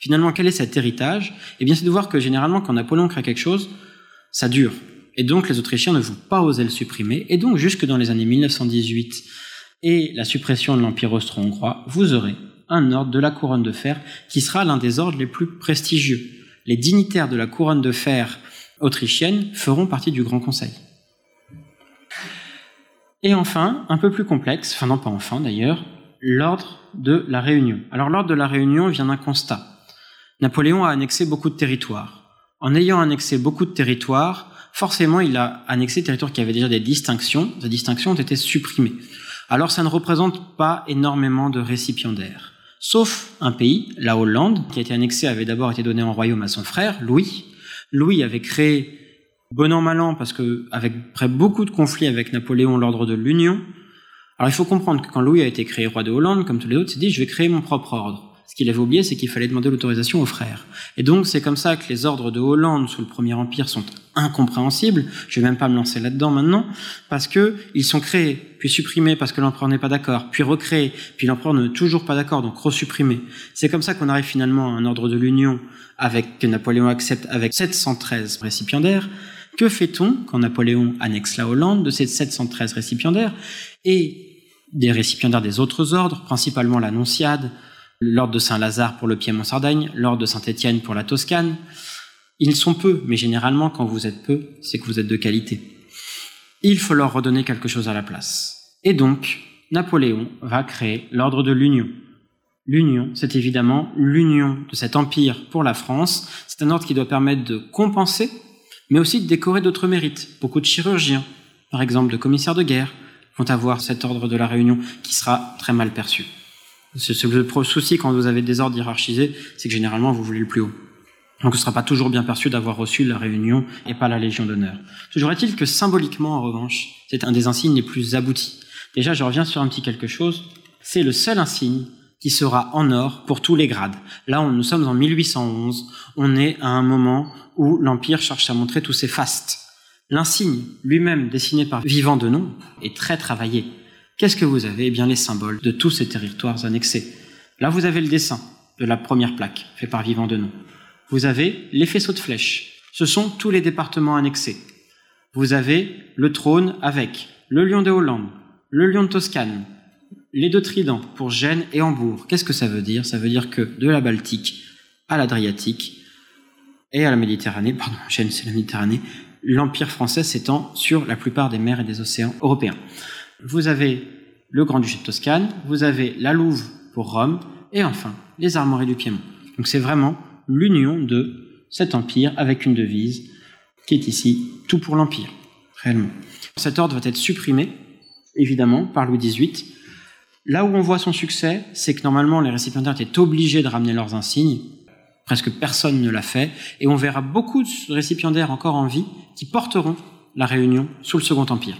A: Finalement, quel est cet héritage? Eh bien, c'est de voir que généralement, quand Napoléon crée quelque chose, ça dure. Et donc, les Autrichiens ne vont pas oser le supprimer. Et donc, jusque dans les années 1918 et la suppression de l'Empire austro-hongrois, vous aurez un ordre de la couronne de fer qui sera l'un des ordres les plus prestigieux. Les dignitaires de la couronne de fer autrichienne feront partie du Grand Conseil. Et enfin, un peu plus complexe, enfin non pas enfin d'ailleurs, l'ordre de la Réunion. Alors l'ordre de la Réunion vient d'un constat. Napoléon a annexé beaucoup de territoires. En ayant annexé beaucoup de territoires, forcément il a annexé des territoires qui avaient déjà des distinctions. Ces distinctions ont été supprimées. Alors ça ne représente pas énormément de récipiendaires sauf un pays, la Hollande, qui a été annexé, avait d'abord été donné en royaume à son frère, Louis. Louis avait créé, bon an mal an, parce que avec après beaucoup de conflits avec Napoléon, l'ordre de l'Union. Alors il faut comprendre que quand Louis a été créé roi de Hollande, comme tous les autres, il s'est dit je vais créer mon propre ordre. Ce qu'il avait oublié, c'est qu'il fallait demander l'autorisation aux frères. Et donc, c'est comme ça que les ordres de Hollande sous le Premier Empire sont incompréhensibles. Je vais même pas me lancer là-dedans maintenant, parce que ils sont créés, puis supprimés parce que l'empereur n'est pas d'accord, puis recréés, puis l'empereur n'est toujours pas d'accord, donc resupprimés. C'est comme ça qu'on arrive finalement à un ordre de l'Union avec que Napoléon accepte avec 713 récipiendaires. Que fait-on quand Napoléon annexe la Hollande de ces 713 récipiendaires? Et des récipiendaires des autres ordres, principalement la Nonciade, l'ordre de Saint-Lazare pour le Piémont-Sardaigne, l'ordre de Saint-Étienne pour la Toscane. Ils sont peu, mais généralement, quand vous êtes peu, c'est que vous êtes de qualité. Il faut leur redonner quelque chose à la place. Et donc, Napoléon va créer l'ordre de l'Union. L'Union, c'est évidemment l'union de cet empire pour la France. C'est un ordre qui doit permettre de compenser, mais aussi de décorer d'autres mérites. Beaucoup de chirurgiens, par exemple de commissaires de guerre, vont avoir cet ordre de la Réunion qui sera très mal perçu. C'est le souci quand vous avez des ordres hiérarchisés, c'est que généralement vous voulez le plus haut. Donc ce ne sera pas toujours bien perçu d'avoir reçu la Réunion et pas la Légion d'honneur. Toujours est-il que symboliquement, en revanche, c'est un des insignes les plus aboutis. Déjà, je reviens sur un petit quelque chose. C'est le seul insigne qui sera en or pour tous les grades. Là, nous sommes en 1811. On est à un moment où l'Empire cherche à montrer tous ses fastes. L'insigne, lui-même dessiné par Vivant de Nom, est très travaillé. Qu'est-ce que vous avez? Eh bien, les symboles de tous ces territoires annexés. Là, vous avez le dessin de la première plaque, fait par Vivant de Nom. Vous avez les faisceaux de flèches. Ce sont tous les départements annexés. Vous avez le trône avec le lion de Hollande, le lion de Toscane, les deux tridents pour Gênes et Hambourg. Qu'est-ce que ça veut dire? Ça veut dire que de la Baltique à l'Adriatique et à la Méditerranée, pardon, Gênes c'est la Méditerranée, l'Empire français s'étend sur la plupart des mers et des océans européens vous avez le Grand-Duché de Toscane, vous avez la Louve pour Rome, et enfin les armoiries du Piémont. Donc c'est vraiment l'union de cet empire avec une devise qui est ici tout pour l'empire, réellement. Cet ordre va être supprimé, évidemment, par Louis XVIII. Là où on voit son succès, c'est que normalement les récipiendaires étaient obligés de ramener leurs insignes. Presque personne ne l'a fait. Et on verra beaucoup de récipiendaires encore en vie qui porteront la Réunion sous le Second Empire.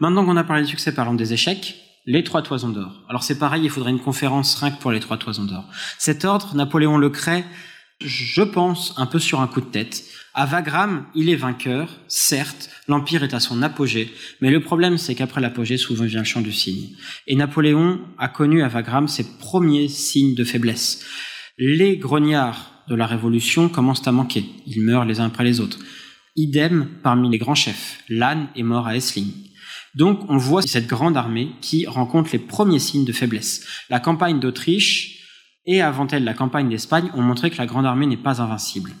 A: Maintenant qu'on a parlé de succès, parlons des échecs. Les trois toisons d'or. Alors c'est pareil, il faudrait une conférence rien que pour les trois toisons d'or. Cet ordre, Napoléon le crée, je pense, un peu sur un coup de tête. À Wagram, il est vainqueur, certes, l'Empire est à son apogée, mais le problème c'est qu'après l'apogée, souvent vient le champ du cygne. Et Napoléon a connu à Wagram ses premiers signes de faiblesse. Les grognards de la Révolution commencent à manquer. Ils meurent les uns après les autres. Idem parmi les grands chefs. Lannes est mort à Essling. Donc on voit cette grande armée qui rencontre les premiers signes de faiblesse. La campagne d'Autriche et avant elle la campagne d'Espagne ont montré que la grande armée n'est pas invincible.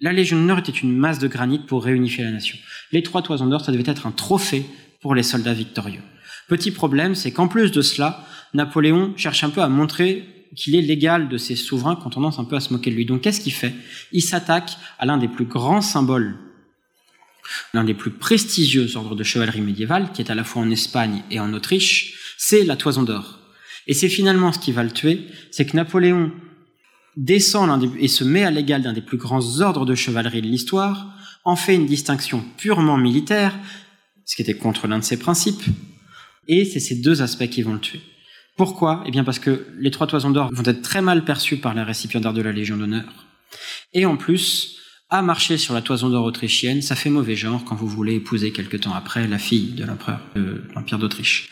A: La Légion d'honneur était une masse de granit pour réunifier la nation. Les trois toisons d'or, ça devait être un trophée pour les soldats victorieux. Petit problème, c'est qu'en plus de cela, Napoléon cherche un peu à montrer qu'il est l'égal de ses souverains qu'on tendance un peu à se moquer de lui. Donc qu'est-ce qu'il fait? Il s'attaque à l'un des plus grands symboles, l'un des plus prestigieux ordres de chevalerie médiévale, qui est à la fois en Espagne et en Autriche, c'est la toison d'or. Et c'est finalement ce qui va le tuer, c'est que Napoléon descend et se met à l'égal d'un des plus grands ordres de chevalerie de l'histoire, en fait une distinction purement militaire, ce qui était contre l'un de ses principes, et c'est ces deux aspects qui vont le tuer. Pourquoi? Eh bien parce que les trois toisons d'or vont être très mal perçus par les récipiendaires de la Légion d'honneur. Et en plus, à marcher sur la toison d'or autrichienne, ça fait mauvais genre quand vous voulez épouser quelque temps après la fille de l'empereur de l'Empire d'Autriche.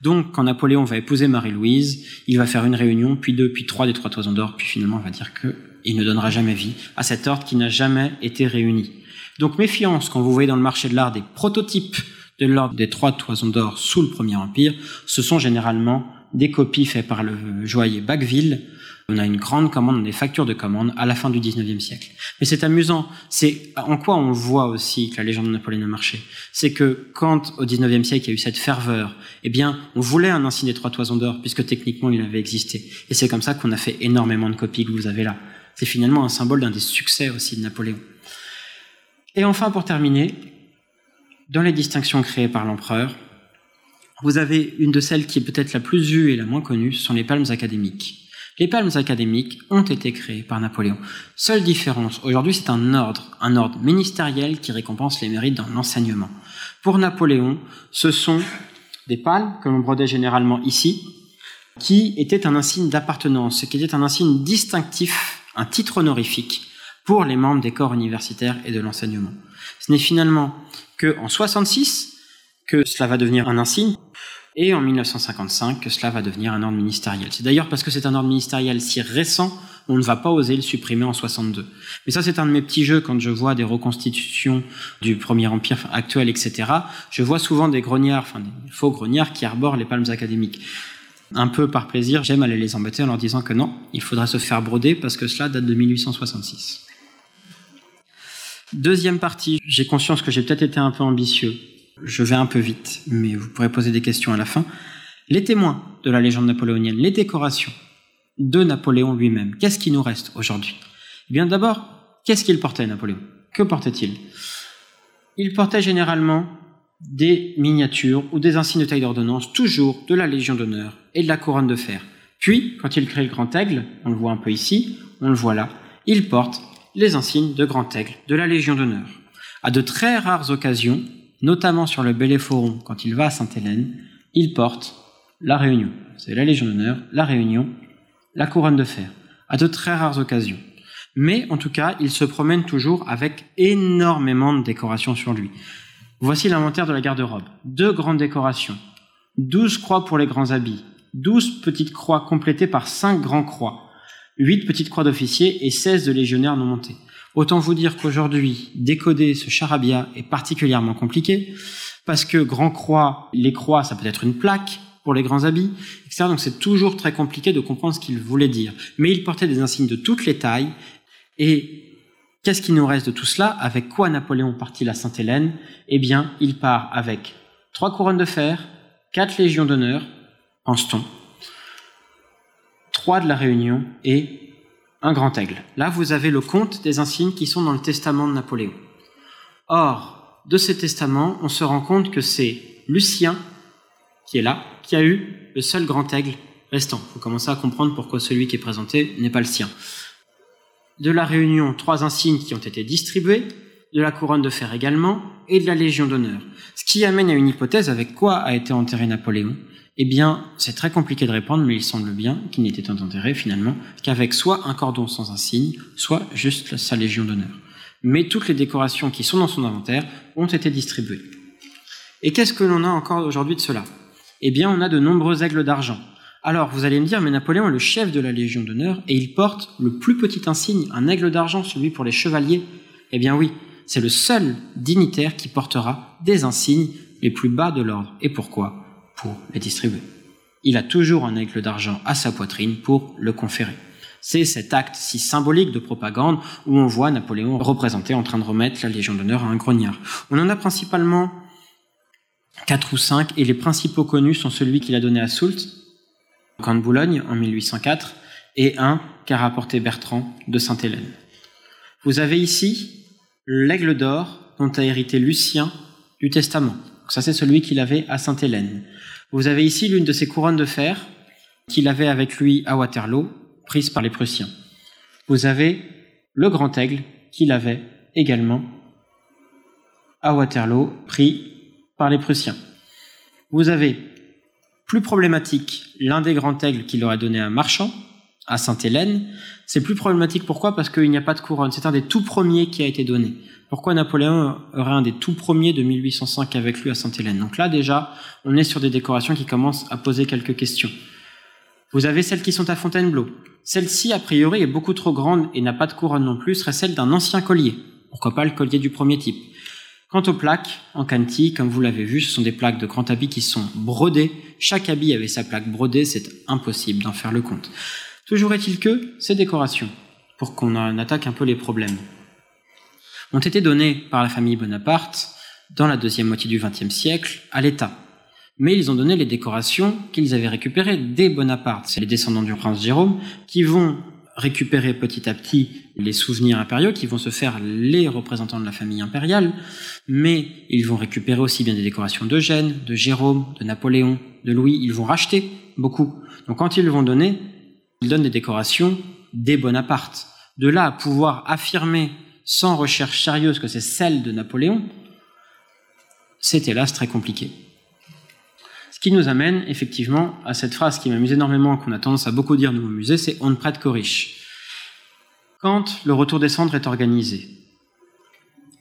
A: Donc, quand Napoléon va épouser Marie-Louise, il va faire une réunion, puis deux, puis trois des trois toisons d'or, puis finalement, il va dire qu'il ne donnera jamais vie à cet ordre qui n'a jamais été réuni. Donc, méfiance quand vous voyez dans le marché de l'art des prototypes de l'ordre des trois toisons d'or sous le Premier Empire, ce sont généralement des copies faites par le joaillier Bacqueville. On a une grande commande, des factures de commande à la fin du 19e siècle. Mais c'est amusant. C'est en quoi on voit aussi que la légende de Napoléon a marché? C'est que quand au 19e siècle il y a eu cette ferveur, eh bien, on voulait un insigne des trois toisons d'or puisque techniquement il avait existé. Et c'est comme ça qu'on a fait énormément de copies que vous avez là. C'est finalement un symbole d'un des succès aussi de Napoléon. Et enfin, pour terminer, dans les distinctions créées par l'empereur, vous avez une de celles qui est peut-être la plus vue et la moins connue, ce sont les palmes académiques. Les palmes académiques ont été créées par Napoléon. Seule différence, aujourd'hui c'est un ordre, un ordre ministériel qui récompense les mérites dans l'enseignement. Pour Napoléon, ce sont des palmes que l'on brodait généralement ici, qui étaient un insigne d'appartenance, ce qui était un insigne distinctif, un titre honorifique pour les membres des corps universitaires et de l'enseignement. Ce n'est finalement qu'en 66 que cela va devenir un insigne, et en 1955 que cela va devenir un ordre ministériel. C'est d'ailleurs parce que c'est un ordre ministériel si récent, on ne va pas oser le supprimer en 62. Mais ça, c'est un de mes petits jeux quand je vois des reconstitutions du Premier Empire actuel, etc. Je vois souvent des grognards, enfin des faux grognards qui arborent les palmes académiques. Un peu par plaisir, j'aime aller les embêter en leur disant que non, il faudra se faire broder parce que cela date de 1866. Deuxième partie, j'ai conscience que j'ai peut-être été un peu ambitieux je vais un peu vite, mais vous pourrez poser des questions à la fin. Les témoins de la légende napoléonienne, les décorations de Napoléon lui-même, qu'est-ce qui nous reste aujourd'hui? Eh bien d'abord, qu'est-ce qu'il portait Napoléon? Que portait-il? Il portait généralement des miniatures ou des insignes de taille d'ordonnance, toujours de la Légion d'honneur et de la couronne de fer. Puis, quand il crée le grand aigle, on le voit un peu ici, on le voit là, il porte les insignes de grand aigle de la Légion d'honneur. À de très rares occasions, notamment sur le Belléforon, quand il va à Sainte-Hélène, il porte la Réunion. C'est la Légion d'honneur, la Réunion, la couronne de fer, à de très rares occasions. Mais en tout cas, il se promène toujours avec énormément de décorations sur lui. Voici l'inventaire de la garde-robe. Deux grandes décorations, douze croix pour les grands habits, douze petites croix complétées par cinq grands croix, huit petites croix d'officiers et seize de légionnaires non montés. Autant vous dire qu'aujourd'hui, décoder ce charabia est particulièrement compliqué, parce que grand croix, les croix, ça peut être une plaque pour les grands habits, etc. Donc c'est toujours très compliqué de comprendre ce qu'il voulait dire. Mais il portait des insignes de toutes les tailles, et qu'est-ce qui nous reste de tout cela? Avec quoi Napoléon part-il à Sainte-Hélène? Eh bien, il part avec trois couronnes de fer, quatre légions d'honneur, pense-t-on, trois de la Réunion et un grand aigle. Là, vous avez le compte des insignes qui sont dans le testament de Napoléon. Or, de ces testaments, on se rend compte que c'est Lucien, qui est là, qui a eu le seul grand aigle restant. Il faut commencer à comprendre pourquoi celui qui est présenté n'est pas le sien. De la Réunion, trois insignes qui ont été distribués, de la couronne de fer également, et de la Légion d'honneur. Ce qui amène à une hypothèse avec quoi a été enterré Napoléon eh bien, c'est très compliqué de répondre, mais il semble bien qu'il n'était enterré finalement qu'avec soit un cordon sans un signe, soit juste sa légion d'honneur. Mais toutes les décorations qui sont dans son inventaire ont été distribuées. Et qu'est-ce que l'on a encore aujourd'hui de cela? Eh bien, on a de nombreux aigles d'argent. Alors, vous allez me dire, mais Napoléon est le chef de la Légion d'honneur et il porte le plus petit insigne, un aigle d'argent, celui pour les chevaliers. Eh bien oui, c'est le seul dignitaire qui portera des insignes les plus bas de l'ordre. Et pourquoi? Pour les distribuer. Il a toujours un aigle d'argent à sa poitrine pour le conférer. C'est cet acte si symbolique de propagande où on voit Napoléon représenté en train de remettre la Légion d'honneur à un grognard. On en a principalement quatre ou cinq, et les principaux connus sont celui qu'il a donné à Soult, au camp de Boulogne, en 1804, et un qu'a rapporté Bertrand de Sainte-Hélène. Vous avez ici l'aigle d'or dont a hérité Lucien du Testament. Ça, c'est celui qu'il avait à Sainte-Hélène. Vous avez ici l'une de ses couronnes de fer qu'il avait avec lui à Waterloo, prise par les Prussiens. Vous avez le grand aigle qu'il avait également à Waterloo, pris par les Prussiens. Vous avez, plus problématique, l'un des grands aigles qu'il aurait donné à un marchand, à Sainte-Hélène. C'est plus problématique pourquoi? Parce qu'il n'y a pas de couronne. C'est un des tout premiers qui a été donné. Pourquoi Napoléon aurait un des tout premiers de 1805 avec lui à Sainte-Hélène? Donc là déjà, on est sur des décorations qui commencent à poser quelques questions. Vous avez celles qui sont à Fontainebleau. Celle-ci, a priori, est beaucoup trop grande et n'a pas de couronne non plus, serait celle d'un ancien collier. Pourquoi pas le collier du premier type? Quant aux plaques, en canti, comme vous l'avez vu, ce sont des plaques de grand habit qui sont brodées. Chaque habit avait sa plaque brodée, c'est impossible d'en faire le compte. Toujours est-il que ces décorations, pour qu'on attaque un peu les problèmes, ont été données par la famille Bonaparte dans la deuxième moitié du XXe siècle à l'État mais ils ont donné les décorations qu'ils avaient récupérées des Bonaparte. C'est les descendants du prince Jérôme qui vont récupérer petit à petit les souvenirs impériaux, qui vont se faire les représentants de la famille impériale, mais ils vont récupérer aussi bien des décorations d'Eugène, de Jérôme, de Napoléon, de Louis, ils vont racheter beaucoup. Donc quand ils vont donner, ils donnent des décorations des Bonaparte. De là à pouvoir affirmer sans recherche sérieuse que c'est celle de Napoléon, c'est hélas très compliqué qui nous amène effectivement à cette phrase qui m'amuse énormément, qu'on a tendance à beaucoup dire nous au musée, c'est on ne prête qu'aux riches. Quand le retour des cendres est organisé,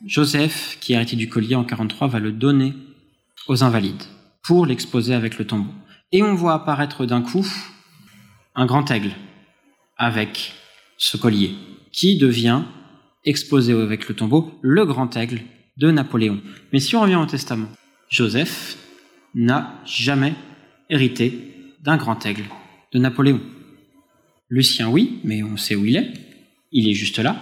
A: Joseph, qui a hérité du collier en 43, va le donner aux invalides pour l'exposer avec le tombeau. Et on voit apparaître d'un coup un grand aigle avec ce collier, qui devient, exposé avec le tombeau, le grand aigle de Napoléon. Mais si on revient au testament, Joseph n'a jamais hérité d'un grand aigle de Napoléon. Lucien, oui, mais on sait où il est. Il est juste là.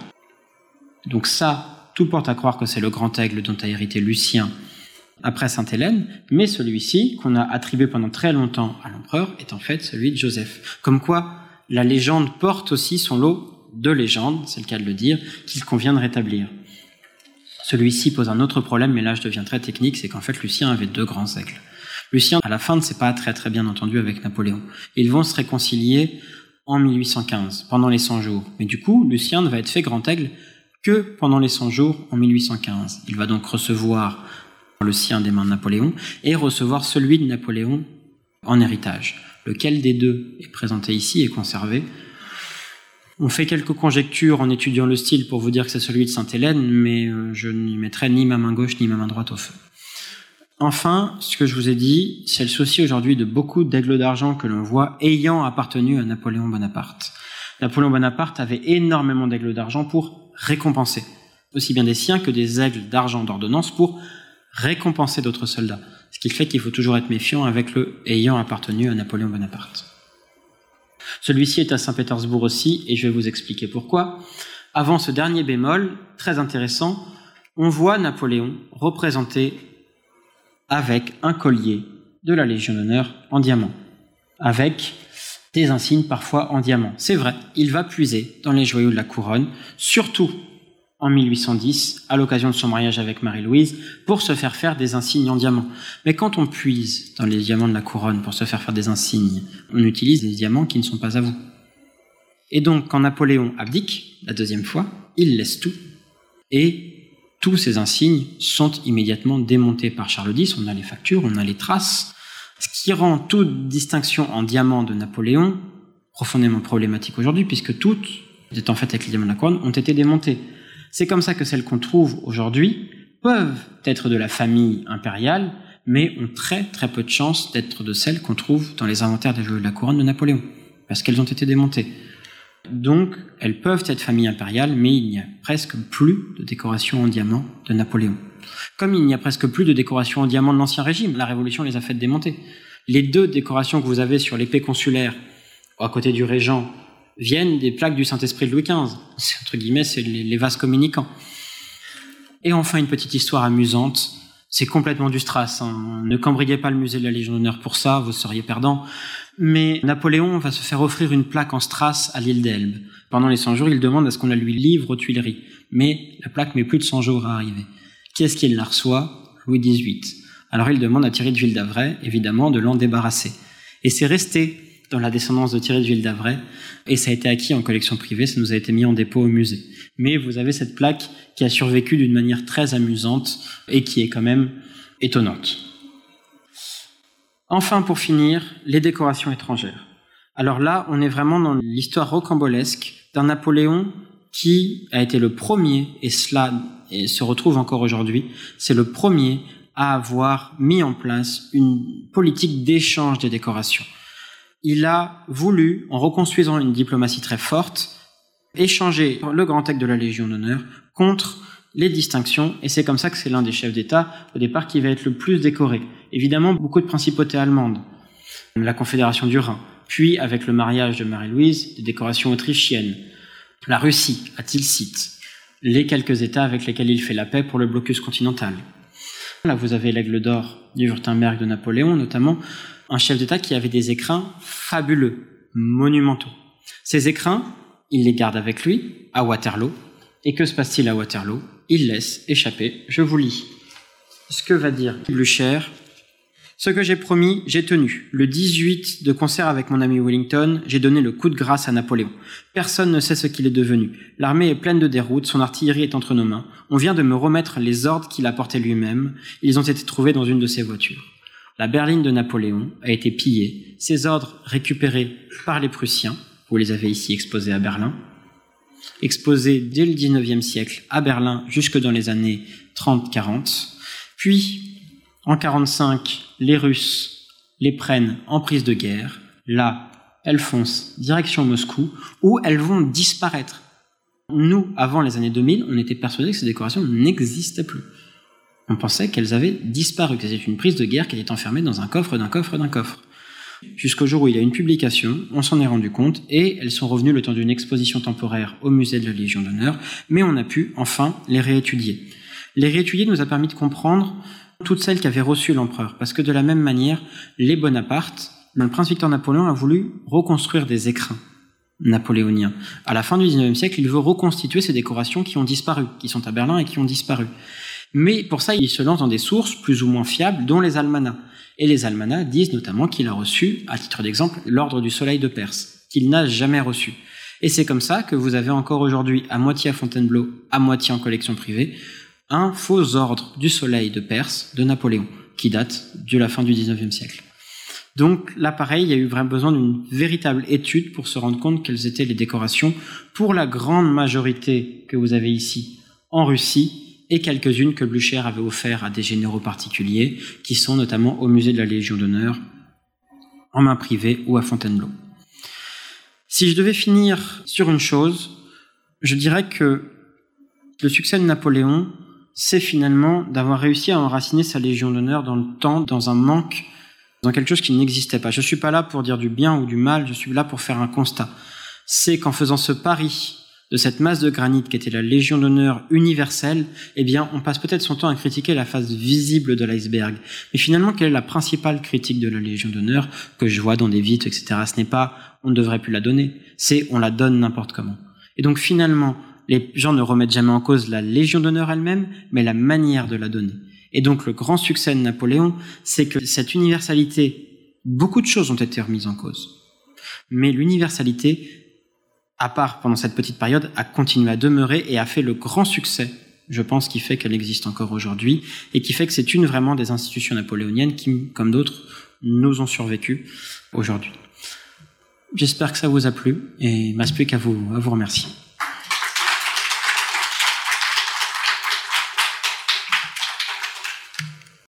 A: Donc ça, tout porte à croire que c'est le grand aigle dont a hérité Lucien après Sainte-Hélène, mais celui-ci, qu'on a attribué pendant très longtemps à l'empereur, est en fait celui de Joseph. Comme quoi, la légende porte aussi son lot de légendes, c'est le cas de le dire, qu'il convient de rétablir. Celui-ci pose un autre problème, mais là je deviens très technique, c'est qu'en fait Lucien avait deux grands aigles. Lucien, à la fin, ne s'est pas très très bien entendu avec Napoléon. Ils vont se réconcilier en 1815, pendant les 100 jours. Mais du coup, Lucien ne va être fait grand aigle que pendant les 100 jours en 1815. Il va donc recevoir le sien des mains de Napoléon et recevoir celui de Napoléon en héritage. Lequel des deux est présenté ici et conservé? On fait quelques conjectures en étudiant le style pour vous dire que c'est celui de Sainte-Hélène, mais euh, je n'y mettrai ni ma main gauche ni ma main droite au feu. Enfin, ce que je vous ai dit, c'est le souci aujourd'hui de beaucoup d'aigles d'argent que l'on voit ayant appartenu à Napoléon Bonaparte. Napoléon Bonaparte avait énormément d'aigles d'argent pour récompenser, aussi bien des siens que des aigles d'argent d'ordonnance pour récompenser d'autres soldats. Ce qui fait qu'il faut toujours être méfiant avec le ayant appartenu à Napoléon Bonaparte. Celui-ci est à Saint-Pétersbourg aussi, et je vais vous expliquer pourquoi. Avant ce dernier bémol, très intéressant, on voit Napoléon représenté avec un collier de la Légion d'honneur en diamant, avec des insignes parfois en diamant. C'est vrai, il va puiser dans les joyaux de la couronne, surtout en 1810, à l'occasion de son mariage avec Marie-Louise, pour se faire faire des insignes en diamant. Mais quand on puise dans les diamants de la couronne pour se faire faire des insignes, on utilise des diamants qui ne sont pas à vous. Et donc, quand Napoléon abdique, la deuxième fois, il laisse tout et tous ces insignes sont immédiatement démontés par Charles X. On a les factures, on a les traces, ce qui rend toute distinction en diamant de Napoléon profondément problématique aujourd'hui, puisque toutes, étant faites avec les diamants de la couronne, ont été démontées. C'est comme ça que celles qu'on trouve aujourd'hui peuvent être de la famille impériale, mais ont très très peu de chances d'être de celles qu'on trouve dans les inventaires des de la couronne de Napoléon, parce qu'elles ont été démontées. Donc, elles peuvent être famille impériale, mais il n'y a presque plus de décorations en diamant de Napoléon. Comme il n'y a presque plus de décorations en diamant de l'Ancien Régime, la Révolution les a faites démonter. Les deux décorations que vous avez sur l'épée consulaire, à côté du régent, viennent des plaques du Saint-Esprit de Louis XV. Entre guillemets, c'est les vases communicants. Et enfin, une petite histoire amusante. C'est complètement du strass. Hein. Ne cambriez pas le musée de la Légion d'honneur pour ça, vous seriez perdant. Mais Napoléon va se faire offrir une plaque en strass à l'île d'Elbe. Pendant les 100 jours, il demande à ce qu'on la lui livre aux Tuileries. Mais la plaque met plus de 100 jours à arriver. Qui est-ce qui la reçoit? Louis XVIII. Alors il demande à Thierry de Ville d'Avray, évidemment, de l'en débarrasser. Et c'est resté dans la descendance de Thierry de Ville d'Avray, et ça a été acquis en collection privée, ça nous a été mis en dépôt au musée. Mais vous avez cette plaque qui a survécu d'une manière très amusante et qui est quand même étonnante. Enfin, pour finir, les décorations étrangères. Alors là, on est vraiment dans l'histoire rocambolesque d'un Napoléon qui a été le premier, et cela se retrouve encore aujourd'hui, c'est le premier à avoir mis en place une politique d'échange des décorations. Il a voulu, en reconstruisant une diplomatie très forte, échanger le grand acte de la Légion d'honneur contre les distinctions, et c'est comme ça que c'est l'un des chefs d'État, au départ, qui va être le plus décoré. Évidemment, beaucoup de principautés allemandes, la Confédération du Rhin, puis avec le mariage de Marie-Louise, des décorations autrichiennes, la Russie, à Tilsit, les quelques États avec lesquels il fait la paix pour le blocus continental. Là, vous avez l'aigle d'or du Württemberg de Napoléon, notamment, un chef d'État qui avait des écrins fabuleux, monumentaux. Ces écrins, il les garde avec lui à Waterloo. Et que se passe-t-il à Waterloo? Il laisse échapper, je vous lis. Ce que va dire Blücher ce que j'ai promis, j'ai tenu. Le 18, de concert avec mon ami Wellington, j'ai donné le coup de grâce à Napoléon. Personne ne sait ce qu'il est devenu. L'armée est pleine de déroutes, son artillerie est entre nos mains. On vient de me remettre les ordres qu'il a portés lui-même. Ils ont été trouvés dans une de ses voitures. La berline de Napoléon a été pillée, ses ordres récupérés par les Prussiens, vous les avez ici exposés à Berlin, exposés dès le 19e siècle à Berlin jusque dans les années 30-40, puis en 45, les Russes les prennent en prise de guerre. Là, elles foncent direction Moscou, où elles vont disparaître. Nous, avant les années 2000, on était persuadés que ces décorations n'existaient plus. On pensait qu'elles avaient disparu, que c'était une prise de guerre qui était enfermée dans un coffre d'un coffre d'un coffre. Jusqu'au jour où il y a une publication, on s'en est rendu compte, et elles sont revenues le temps d'une exposition temporaire au musée de la Légion d'honneur, mais on a pu enfin les réétudier. Les réétudier nous a permis de comprendre toutes celles qui avaient reçu l'empereur, parce que de la même manière, les Bonaparte, le prince Victor Napoléon a voulu reconstruire des écrins napoléoniens. À la fin du XIXe siècle, il veut reconstituer ces décorations qui ont disparu, qui sont à Berlin et qui ont disparu. Mais pour ça, il se lance dans des sources plus ou moins fiables, dont les almanachs. Et les almanachs disent notamment qu'il a reçu, à titre d'exemple, l'ordre du soleil de Perse, qu'il n'a jamais reçu. Et c'est comme ça que vous avez encore aujourd'hui, à moitié à Fontainebleau, à moitié en collection privée, un faux ordre du soleil de Perse de Napoléon, qui date de la fin du XIXe siècle. Donc là, pareil, il y a eu vraiment besoin d'une véritable étude pour se rendre compte quelles étaient les décorations pour la grande majorité que vous avez ici en Russie et quelques-unes que Blücher avait offert à des généraux particuliers, qui sont notamment au musée de la Légion d'honneur, en main privée ou à Fontainebleau. Si je devais finir sur une chose, je dirais que le succès de Napoléon c'est finalement d'avoir réussi à enraciner sa Légion d'honneur dans le temps, dans un manque, dans quelque chose qui n'existait pas. Je ne suis pas là pour dire du bien ou du mal, je suis là pour faire un constat. C'est qu'en faisant ce pari de cette masse de granit qui était la Légion d'honneur universelle, eh bien, on passe peut-être son temps à critiquer la face visible de l'iceberg. Mais finalement, quelle est la principale critique de la Légion d'honneur que je vois dans des vitres, etc. Ce n'est pas on ne devrait plus la donner, c'est on la donne n'importe comment. Et donc finalement, les gens ne remettent jamais en cause la Légion d'honneur elle-même, mais la manière de la donner. Et donc le grand succès de Napoléon, c'est que cette universalité, beaucoup de choses ont été remises en cause. Mais l'universalité, à part pendant cette petite période, a continué à demeurer et a fait le grand succès, je pense, qui fait qu'elle existe encore aujourd'hui et qui fait que c'est une vraiment des institutions napoléoniennes qui, comme d'autres, nous ont survécu aujourd'hui. J'espère que ça vous a plu et plus qu'à vous, à vous remercier.